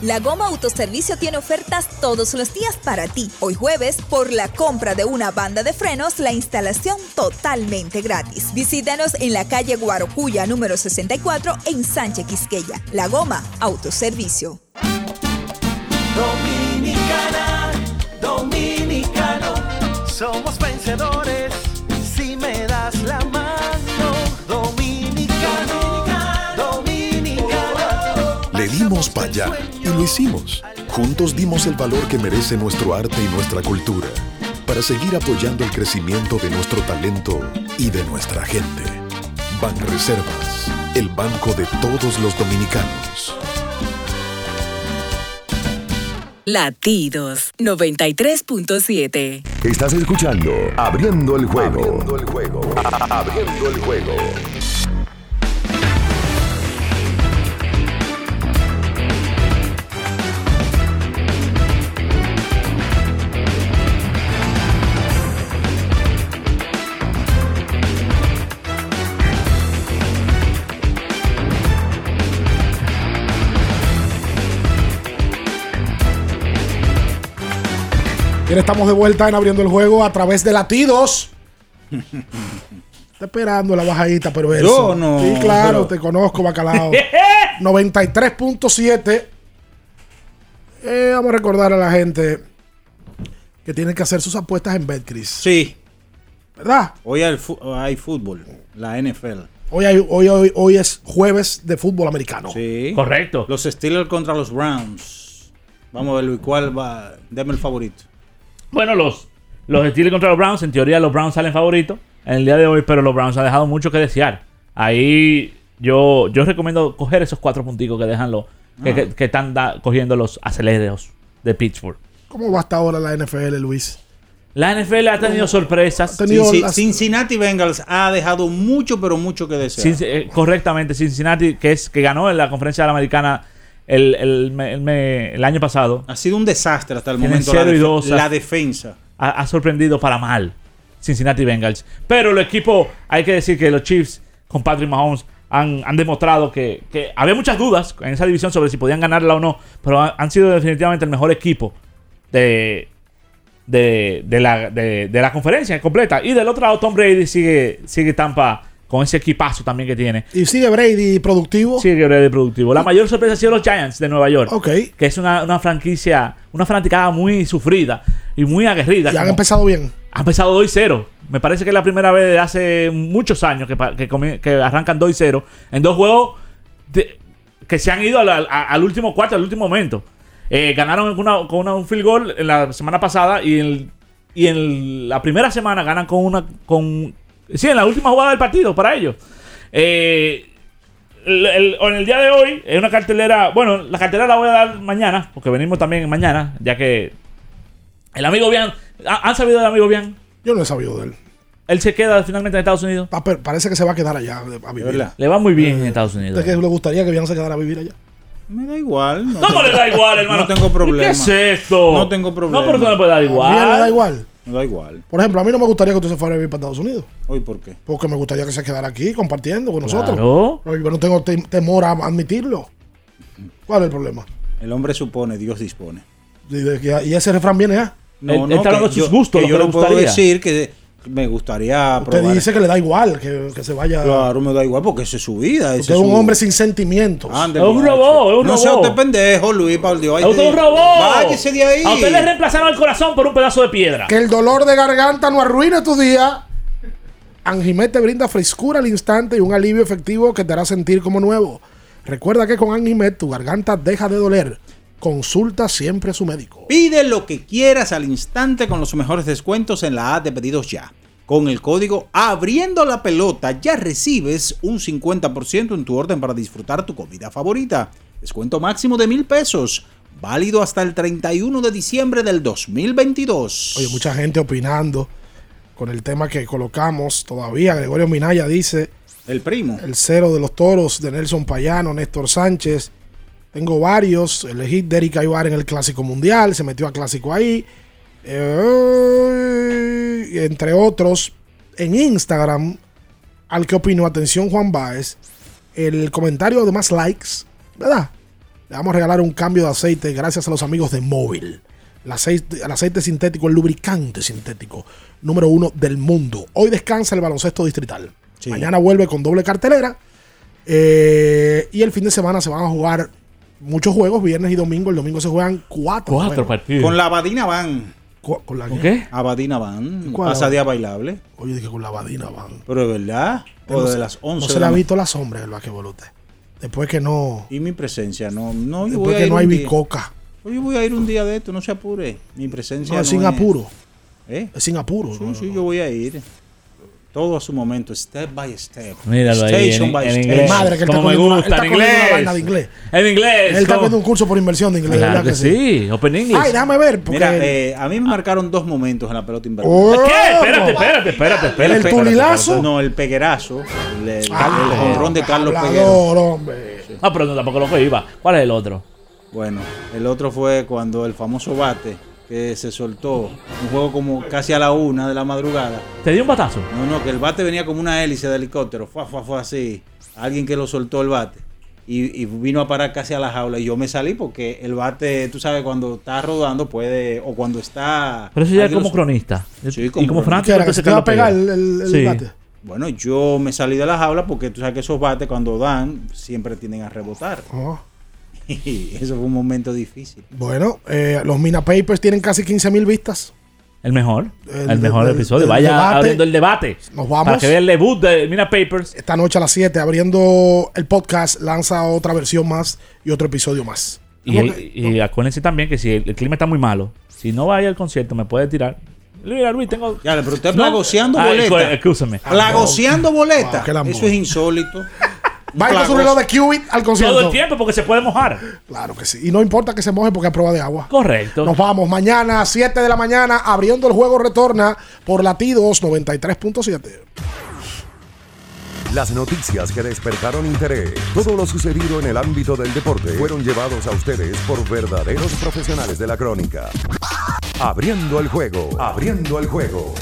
La Goma Autoservicio tiene ofertas todos los días para ti. Hoy jueves, por la compra de una banda de frenos, la instalación totalmente gratis. Visítanos en la calle Guarocuya número 64 en Sánchez Quisqueya. La Goma Autoservicio. Dominicana, dominicano, somos vencedores si me das la mano, Para allá y lo hicimos. Juntos dimos el valor que merece nuestro arte y nuestra cultura para seguir apoyando el crecimiento de nuestro talento y de nuestra gente. Banreservas, el banco de todos los dominicanos. Latidos 93.7. Estás escuchando Abriendo el juego. Abriendo el juego. Abriendo el juego. Bien, estamos de vuelta en abriendo el juego a través de latidos. Está esperando la bajadita, pero eso. Yo no, Sí, claro, pero- te conozco, bacalao. 93.7. Eh, vamos a recordar a la gente que tienen que hacer sus apuestas en Betcris. Sí. ¿Verdad? Hoy hay, fútbol, la NFL. Hoy, hay- hoy, hoy, hoy es jueves de fútbol americano. Sí. Correcto. Los Steelers contra los Browns. Vamos a ver Luis, cuál va. Deme el favorito. Bueno, los, los Steelers contra los Browns, en teoría los Browns salen favoritos en el día de hoy, pero los Browns han dejado mucho que desear. Ahí yo, yo recomiendo coger esos cuatro punticos que dejan los, que, Ah. que- que están da- cogiendo los aceleros de Pittsburgh. ¿Cómo va hasta ahora la NFL, Luis? La NFL ha tenido sorpresas. Cinci- Cincinnati Bengals ha dejado mucho, pero mucho que desear. Eh, correctamente, Cincinnati, que es que ganó en la conferencia de la americana el, el me- el me- el año pasado. Ha sido un desastre hasta el momento. La, def- defensa. ha, ha sorprendido para mal Cincinnati Bengals. Pero el equipo, hay que decir que los Chiefs con Patrick Mahomes han, han demostrado que, que había muchas dudas en esa división sobre si podían ganarla o no, pero han, han sido definitivamente el mejor equipo de, de, de la, de, de la conferencia completa. Y del otro lado, Tom Brady sigue, sigue Tampa con ese equipazo también que tiene. Y sigue Brady productivo. Sigue Brady productivo. La mayor sorpresa ha sido los Giants de Nueva York. Ok. Que es una, una franquicia, una fanaticada muy sufrida y muy aguerrida. Y han empezado bien. ha empezado 2 y 0. Me parece que es la primera vez de hace muchos años que, que, arrancan 2 y 0 en dos juegos de- que se han ido al, al- al último cuarto, al último momento. Eh, ganaron con, una- con una- un field goal en la semana pasada y, el- y en la primera semana ganan con una. Con, sí, en la última jugada del partido para ellos. Eh, el- el- en el día de hoy es una cartelera. Bueno, la cartelera la voy a dar mañana, porque venimos también mañana, ya que el amigo Bian. ¿ha- ¿Han sabido del amigo Bian? Yo no he sabido de él. Él se queda finalmente en Estados Unidos. Pero Parece que se va a quedar allá a vivir. verdad? Le va muy bien en Estados Unidos. ¿De que le gustaría que Bian se quedara a vivir allá? Me da igual. No ¿Cómo tengo- le da igual, hermano? No tengo problema. ¿Qué es esto? No tengo problema. No, pero no puede dar igual. ¿A Bian le da igual? Me da igual. Por ejemplo, a mí no me gustaría que usted se fuera a vivir para Estados Unidos. Hoy, ¿por qué? Porque me gustaría que se quedara aquí compartiendo con Claro. nosotros. Pero yo no tengo tem- temor a admitirlo. ¿Cuál es el problema? El hombre supone, Dios dispone. Y, de que- y ese refrán viene ya. No, no, que yo, que yo le puedo decir que me gustaría Usted probar. dice que le da igual que, que se vaya. Claro, me da igual porque esa es su vida. ese Usted es un su- hombre sin sentimientos. Ande, Es un robot, es un No sea robot. usted pendejo, Luis, por Dios. ¡A usted es un robot! Váyase de ahí. A usted le reemplazaron el corazón por un pedazo de piedra. Que el dolor de garganta no arruine tu día. Anjimet te brinda frescura al instante y un alivio efectivo que te hará sentir como nuevo. Recuerda que con Anjimet tu garganta deja de doler. Consulta siempre a su médico. Pide lo que quieras al instante con los mejores descuentos en la app de pedidos ya. Con el código Abriendo la Pelota ya recibes un 50% en tu orden para disfrutar tu comida favorita. Descuento máximo de mil pesos. Válido hasta el 31 de diciembre del 2022. Oye, mucha gente opinando con el tema que colocamos todavía. Gregorio Minaya dice: El primo. El cero de los toros de Nelson Payano, Néstor Sánchez. Tengo varios. Elegí Derek Aybar en el Clásico Mundial. Se metió a Clásico ahí. Eh, entre otros, en Instagram, al que opinó, atención Juan Baez, el comentario de más likes, ¿verdad? Le vamos a regalar un cambio de aceite gracias a los amigos de Móvil. El aceite, el aceite sintético, el lubricante sintético número uno del mundo. Hoy descansa el baloncesto distrital. Mañana vuelve con doble cartelera. Eh, y el fin de semana se van a jugar muchos juegos, viernes y domingo. El domingo se juegan cuatro. Cuatro juegos. partidos. Con la Badina van. ¿Cu- ¿Con la ¿Con qué? Abadina Van. ¿Cuál? Pasadía bailable. Oye, dije con la Badina van. Pero es verdad. O No de se- las 11 No de se le ha la visto la sombra en el basquetbol a usted. Después que no. Y mi presencia, no, no, yo Después voy a que ir no hay un día. bicoca. Oye, voy a ir un día de esto, no se apure. Mi presencia No, es sin apuro. ¿Eh? Es sin apuro. Sí, no, sí, no. yo voy a ir. Todo a su momento, step by step. Míralo ahí, Station by en station. inglés. Madre, que él está Como me cogiendo una- él gusta, está en cogiendo una inglés. vaina de inglés. En inglés. Él está viendo un curso por inversión de inglés. Claro ¿verdad que sí, Open English. Ay, déjame ver. Porque Mira, eh, a mí me marcaron dos momentos en la pelota invernal. Oh, ¿Qué? Espérate, espérate, espérate, espérate. ¿El tulilazo? No, el peguerazo. El, el, Ah, el jonrón de Carlos Peguero. hombre. Ah, pero no, tampoco lo que iba. ¿Cuál es el otro? Bueno, el otro fue cuando el famoso bate que se soltó, un juego como casi a la una de la madrugada. ¿Te dio un batazo? No, no, que el bate venía como una hélice de helicóptero. Fue, fue, fue así. Alguien que lo soltó el bate. Y, y vino a parar casi a la jaula. Y yo me salí porque el bate, tú sabes, cuando está rodando puede. O cuando está. Pero eso ya como cronista. Sí, y como como cronista. fanático. ¿Que se te va a pegar el- el Sí. bate? Bueno, yo me salí de la jaula porque tú sabes que esos bates cuando dan siempre tienden a rebotar. Oh. Y eso fue un momento difícil. Bueno, eh, los Mina Papers tienen casi 15 mil vistas. El mejor. El- El, mejor el- episodio. el Vaya debate. abriendo el debate. Nos vamos. Para que vea el debut de Mina Papers. Esta noche a las 7, abriendo el podcast, lanza otra versión más y otro episodio más. Y, y acuérdense también que si el, el clima está muy malo, si no vaya al concierto, me puede tirar. Mira, Luis, tengo. Ya, pero usted No. plagoseando Ay, boleta. pues, excúsame. Plagoseando boleta. Wow, qué lambón. Eso es insólito. Va con su reloj de Qubit al concierto. Todo el tiempo porque se puede mojar. Claro que sí. Y no importa que se moje porque hay prueba de agua. Correcto. Nos vamos mañana a 7 de la mañana abriendo el juego retorna por latidos 93.7. Las noticias que despertaron interés, todo lo sucedido en el ámbito del deporte, fueron llevados a ustedes por verdaderos profesionales de la crónica. Abriendo el juego, abriendo el juego.